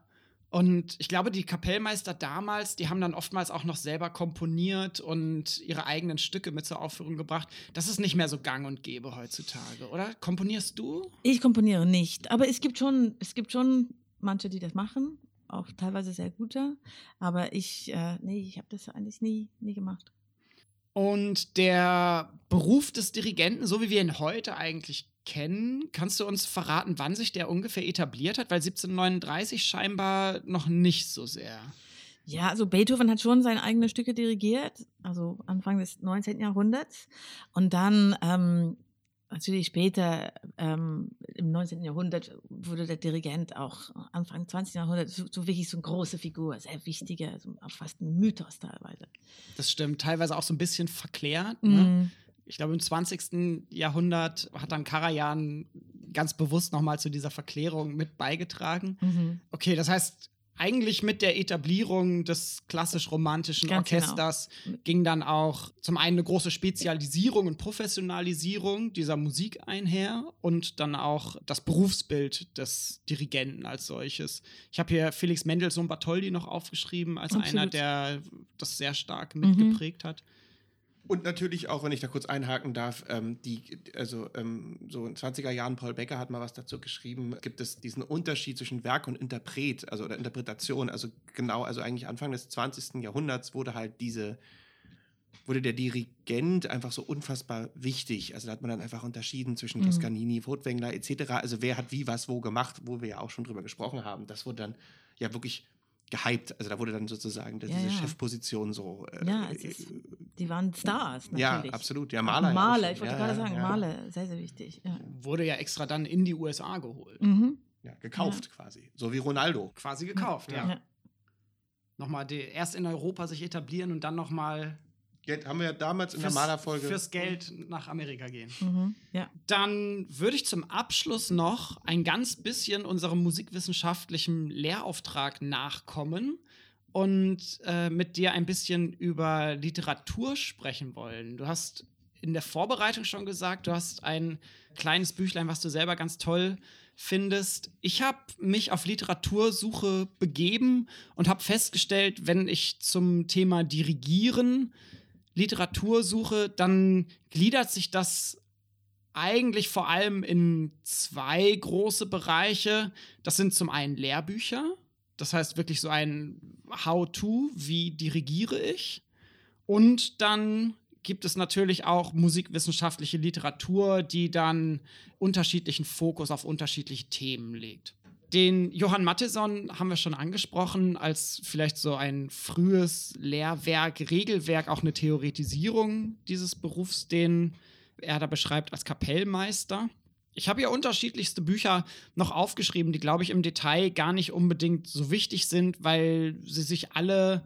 und ich glaube, die Kapellmeister damals, die haben dann oftmals auch noch selber komponiert und ihre eigenen Stücke mit zur Aufführung gebracht. Das ist nicht mehr so gang und gäbe heutzutage, oder? Komponierst du? Ich komponiere nicht, aber es gibt schon, es gibt schon manche, die das machen, auch teilweise sehr gute. Aber ich, äh, nee, ich habe das eigentlich nie, nie gemacht. Und der Beruf des Dirigenten, so wie wir ihn heute eigentlich kennen, kannst du uns verraten, wann sich der ungefähr etabliert hat? Weil 1739 scheinbar noch nicht so sehr. Ja, also Beethoven hat schon seine eigenen Stücke dirigiert, also Anfang des 19. Jahrhunderts. Und dann ähm, natürlich später, ähm, im 19. Jahrhundert, wurde der Dirigent auch Anfang 20. Jahrhundert so, so wirklich so eine große Figur, sehr wichtige, also fast ein Mythos teilweise. Das stimmt, teilweise auch so ein bisschen verklärt. Ne? Mm. Ich glaube, im 20. Jahrhundert hat dann Karajan ganz bewusst nochmal zu dieser Verklärung mit beigetragen. Mhm. Okay, das heißt, eigentlich mit der Etablierung des klassisch-romantischen genau. Orchesters genau. ging dann auch zum einen eine große Spezialisierung und Professionalisierung dieser Musik einher und dann auch das Berufsbild des Dirigenten als solches. Ich habe hier Felix Mendelssohn Bartholdy noch aufgeschrieben als Absolut. einer, der das sehr stark mitgeprägt mhm. hat. Und natürlich auch, wenn ich da kurz einhaken darf, ähm, die, also ähm, so in 20er Jahren, Paul Becker hat mal was dazu geschrieben, gibt es diesen Unterschied zwischen Werk und Interpret, also oder Interpretation. Also genau, also eigentlich Anfang des 20. Jahrhunderts wurde halt diese, wurde der Dirigent einfach so unfassbar wichtig. Also da hat man dann einfach unterschieden zwischen mhm. Toscanini, Furtwängler etc. Also wer hat wie was wo gemacht, wo wir ja auch schon drüber gesprochen haben. Das wurde dann ja wirklich gehypt. Also da wurde dann sozusagen ja, diese ja. Chefposition so. Äh, ja, die waren Stars. Natürlich. Ja, absolut. Ja, Maler. Maler, ich wollte ja, gerade sagen, Maler, sehr, sehr wichtig. Wurde ja extra dann in die USA geholt. Mhm. Ja, gekauft quasi. So wie Ronaldo. Quasi gekauft, ja. Nochmal die, erst in Europa sich etablieren und dann nochmal Geld haben wir ja damals in der Malerfolge. Fürs Geld nach Amerika gehen. Mhm, ja. Dann würde ich zum Abschluss noch ein ganz bisschen unserem musikwissenschaftlichen Lehrauftrag nachkommen und äh, mit dir ein bisschen über Literatur sprechen wollen. Du hast in der Vorbereitung schon gesagt, du hast ein kleines Büchlein, was du selber ganz toll findest. Ich habe mich auf Literatursuche begeben und habe festgestellt, wenn ich zum Thema Dirigieren Literatur suche, dann gliedert sich das eigentlich vor allem in zwei große Bereiche. Das sind zum einen Lehrbücher Das heißt wirklich so ein How-to, wie dirigiere ich. Und dann gibt es natürlich auch musikwissenschaftliche Literatur, die dann unterschiedlichen Fokus auf unterschiedliche Themen legt. Den Johann Matheson haben wir schon angesprochen als vielleicht so ein frühes Lehrwerk, Regelwerk, auch eine Theoretisierung dieses Berufs, den er da beschreibt als Kapellmeister. Ich habe ja unterschiedlichste Bücher noch aufgeschrieben, die, glaube ich, im Detail gar nicht unbedingt so wichtig sind, weil sie sich alle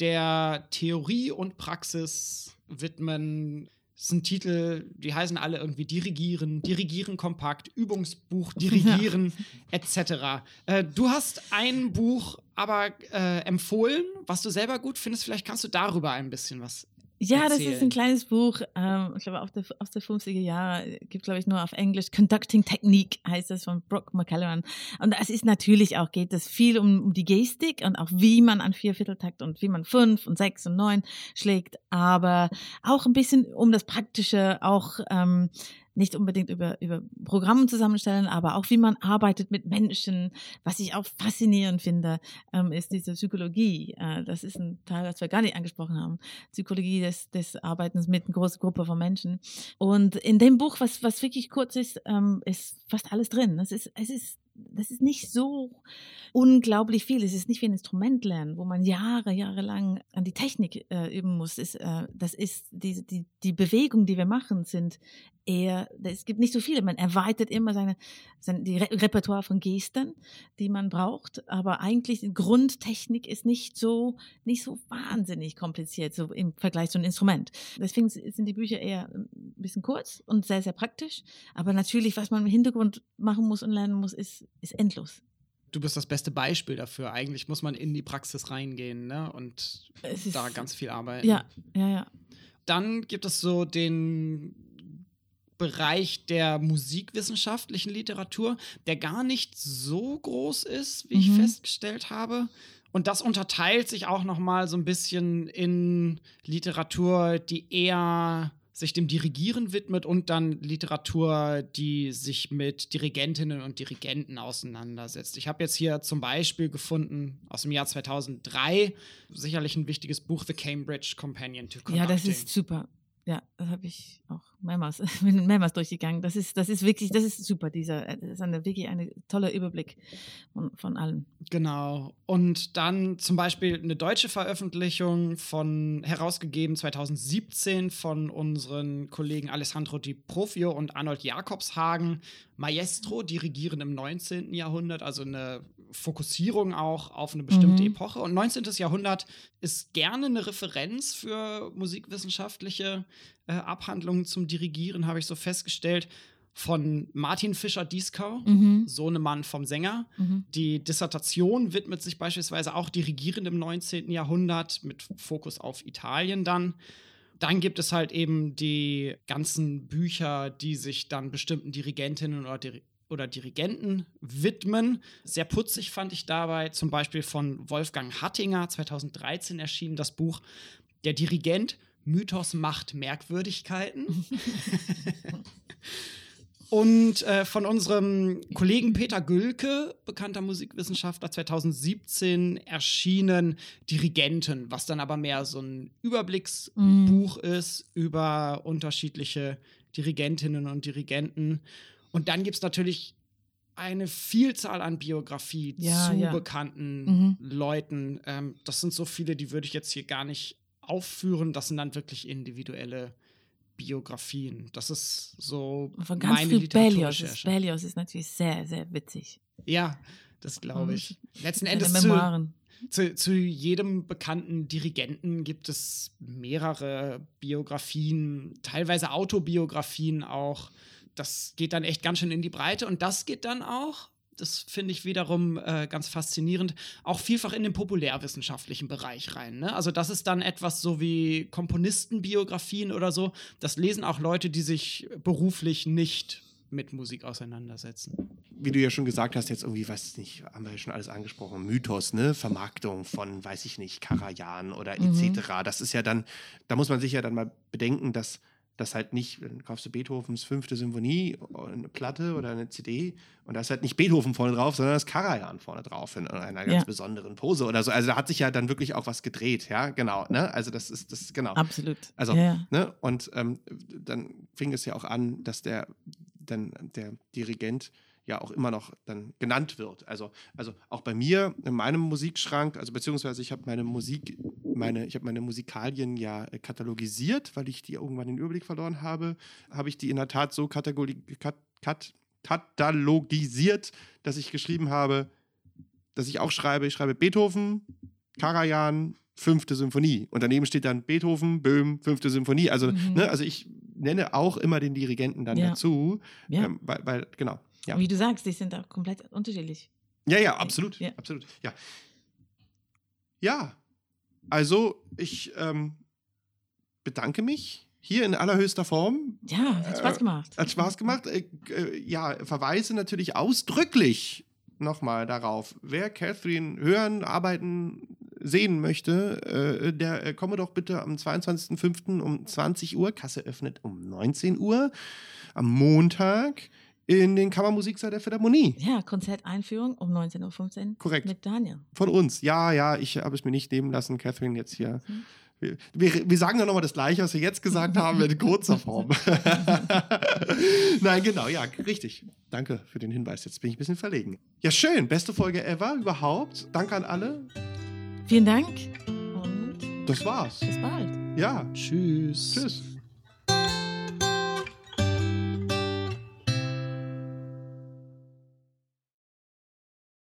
der Theorie und Praxis widmen. Das sind Titel, die heißen alle irgendwie Dirigieren, Dirigieren kompakt, Übungsbuch, Dirigieren ja. etc. Äh, du hast ein Buch aber äh, empfohlen, was du selber gut findest. Vielleicht kannst du darüber ein bisschen was ja, erzählen. das ist ein kleines Buch, ähm, ich glaube, der, aus der 50er Jahre, gibt, glaube ich, nur auf Englisch. Conducting Technique heißt das von Brooke McCallum. Und es ist natürlich auch, geht es viel um, um die Gestik und auch wie man an Viervierteltakt und wie man fünf und sechs und neun schlägt, aber auch ein bisschen um das Praktische, auch ähm, nicht unbedingt über, über Programme zusammenstellen, aber auch wie man arbeitet mit Menschen. Was ich auch faszinierend finde, ähm, ist diese Psychologie. Äh, das ist ein Teil, was wir gar nicht angesprochen haben. Psychologie des, des Arbeitens mit einer großen Gruppe von Menschen. Und in dem Buch, was, was wirklich kurz ist, ähm, ist fast alles drin. Es ist, es ist das ist nicht so unglaublich viel. Es ist nicht wie ein Instrument lernen, wo man Jahre, Jahre lang an die Technik äh, üben muss. Ist, äh, das ist die, die, die Bewegung, die wir machen, sind eher, es gibt nicht so viele. Man erweitert immer seine, seine die Re Repertoire von Gesten, die man braucht. Aber eigentlich die Grundtechnik ist nicht so, nicht so wahnsinnig kompliziert, so im Vergleich zu einem Instrument. Deswegen sind die Bücher eher ein bisschen kurz und sehr, sehr praktisch. Aber natürlich, was man im Hintergrund machen muss und lernen muss, ist, ist endlos du bist das beste Beispiel dafür. Eigentlich muss man in die Praxis reingehen ne? und da ganz viel arbeiten. Ja, ja, ja. Dann gibt es so den Bereich der musikwissenschaftlichen Literatur, der gar nicht so groß ist, wie mhm. ich festgestellt habe. Und das unterteilt sich auch noch mal so ein bisschen in Literatur, die eher sich dem Dirigieren widmet und dann Literatur, die sich mit Dirigentinnen und Dirigenten auseinandersetzt. Ich habe jetzt hier zum Beispiel gefunden aus dem Jahr 2003 sicherlich ein wichtiges Buch The Cambridge Companion to Conducting. Ja, das ist super. Ja, das habe ich auch mehrmals, bin mehrmals durchgegangen. Das ist, das ist wirklich, das ist super, dieser, das ist eine, wirklich ein toller Überblick von, von allem. Genau. Und dann zum Beispiel eine deutsche Veröffentlichung von, herausgegeben 2017 von unseren Kollegen Alessandro Di Profio und Arnold Jakobshagen. Maestro, Dirigieren im 19. Jahrhundert, also eine Fokussierung auch auf eine bestimmte mhm. Epoche. Und 19. Jahrhundert ist gerne eine Referenz für musikwissenschaftliche äh, Abhandlungen zum Dirigieren, habe ich so festgestellt. Von Martin Fischer-Dieskau, mhm. Sohnemann vom Sänger. Mhm. Die Dissertation widmet sich beispielsweise auch Dirigieren im 19. Jahrhundert mit Fokus auf Italien dann. Dann gibt es halt eben die ganzen Bücher, die sich dann bestimmten Dirigentinnen oder Dir oder Dirigenten widmen. Sehr putzig fand ich dabei zum Beispiel von Wolfgang Hattinger 2013 erschienen das Buch Der Dirigent Mythos macht Merkwürdigkeiten. Und äh, von unserem Kollegen Peter Gülke, bekannter Musikwissenschaftler, 2017 erschienen Dirigenten, was dann aber mehr so ein Überblicksbuch mm. ist über unterschiedliche Dirigentinnen und Dirigenten. Und dann gibt es natürlich eine Vielzahl an Biografie ja, zu ja. bekannten mhm. Leuten. Ähm, das sind so viele, die würde ich jetzt hier gar nicht aufführen. Das sind dann wirklich individuelle Biografien. Das ist so Von ganz meine viel Bellios. Bellios ist natürlich sehr, sehr witzig. Ja, das glaube ich. Letzten Endes zu, zu, zu, jedem bekannten Dirigenten gibt es mehrere Biografien, teilweise Autobiografien auch das geht dann echt ganz schön in die Breite und das geht dann auch, das finde ich wiederum äh, ganz faszinierend, auch vielfach in den populärwissenschaftlichen Bereich rein. Ne? Also das ist dann etwas so wie Komponistenbiografien oder so. Das lesen auch Leute, die sich beruflich nicht mit Musik auseinandersetzen. Wie du ja schon gesagt hast, jetzt irgendwie, weiß nicht, haben wir ja schon alles angesprochen, Mythos, ne, Vermarktung von, weiß ich nicht, Karajan oder mhm. etc. Das ist ja dann, da muss man sich ja dann mal bedenken, dass Das halt nicht, dann kaufst du Beethovens fünfte Symphonie, eine Platte oder eine CD und da ist halt nicht Beethoven vorne drauf, sondern das Karajan vorne drauf in einer ganz Ja. besonderen Pose oder so. Also da hat sich ja dann wirklich auch was gedreht, ja, genau. Ne? Also das ist das genau. Absolut. Also, ja, ja. Ne? Und ähm, dann fing es ja auch an, dass der, dann der Dirigent ja auch immer noch dann genannt wird. Also, also auch bei mir in meinem Musikschrank, also beziehungsweise ich habe meine Musik, meine, ich habe meine Musikalien ja äh, katalogisiert, weil ich die irgendwann den Überblick verloren habe, habe ich die in der Tat so kat katalogisiert, dass ich geschrieben habe, dass ich auch schreibe, ich schreibe Beethoven, Karajan, fünfte Symphonie. Und daneben steht dann Beethoven, Böhm, fünfte Symphonie. Also, Mhm. ne, also ich nenne auch immer den Dirigenten dann Ja. dazu. Ja. Ähm, weil, weil, genau. Ja. Wie du sagst, die sind auch komplett unterschiedlich. Ja, ja, absolut. Ja. Absolut. Ja. Ja. Also, ich ähm, bedanke mich hier in allerhöchster Form. Ja, hat Spaß Äh, gemacht. Hat Spaß gemacht. Äh, äh, ja, verweise natürlich ausdrücklich nochmal darauf, wer Catherine hören, arbeiten, sehen möchte, äh, der äh, komme doch bitte am 22.05. um 20 Uhr. Kasse öffnet um 19 Uhr am Montag in den Kammermusiksaal der Philharmonie. Ja, Konzerteinführung um 19.15 Uhr. Korrekt. Mit Daniel. Von uns. Ja, ja, ich habe es mir nicht nehmen lassen, Catherine jetzt hier. Mhm. Wir, wir, wir sagen ja nochmal das Gleiche, was wir jetzt gesagt haben, in kurzer Form. Nein, genau, ja, richtig. Danke für den Hinweis. Jetzt bin ich ein bisschen verlegen. Ja, schön. Beste Folge ever überhaupt. Danke an alle. Vielen Dank und Das war's. bis bald. Ja, Tschüss. tschüss.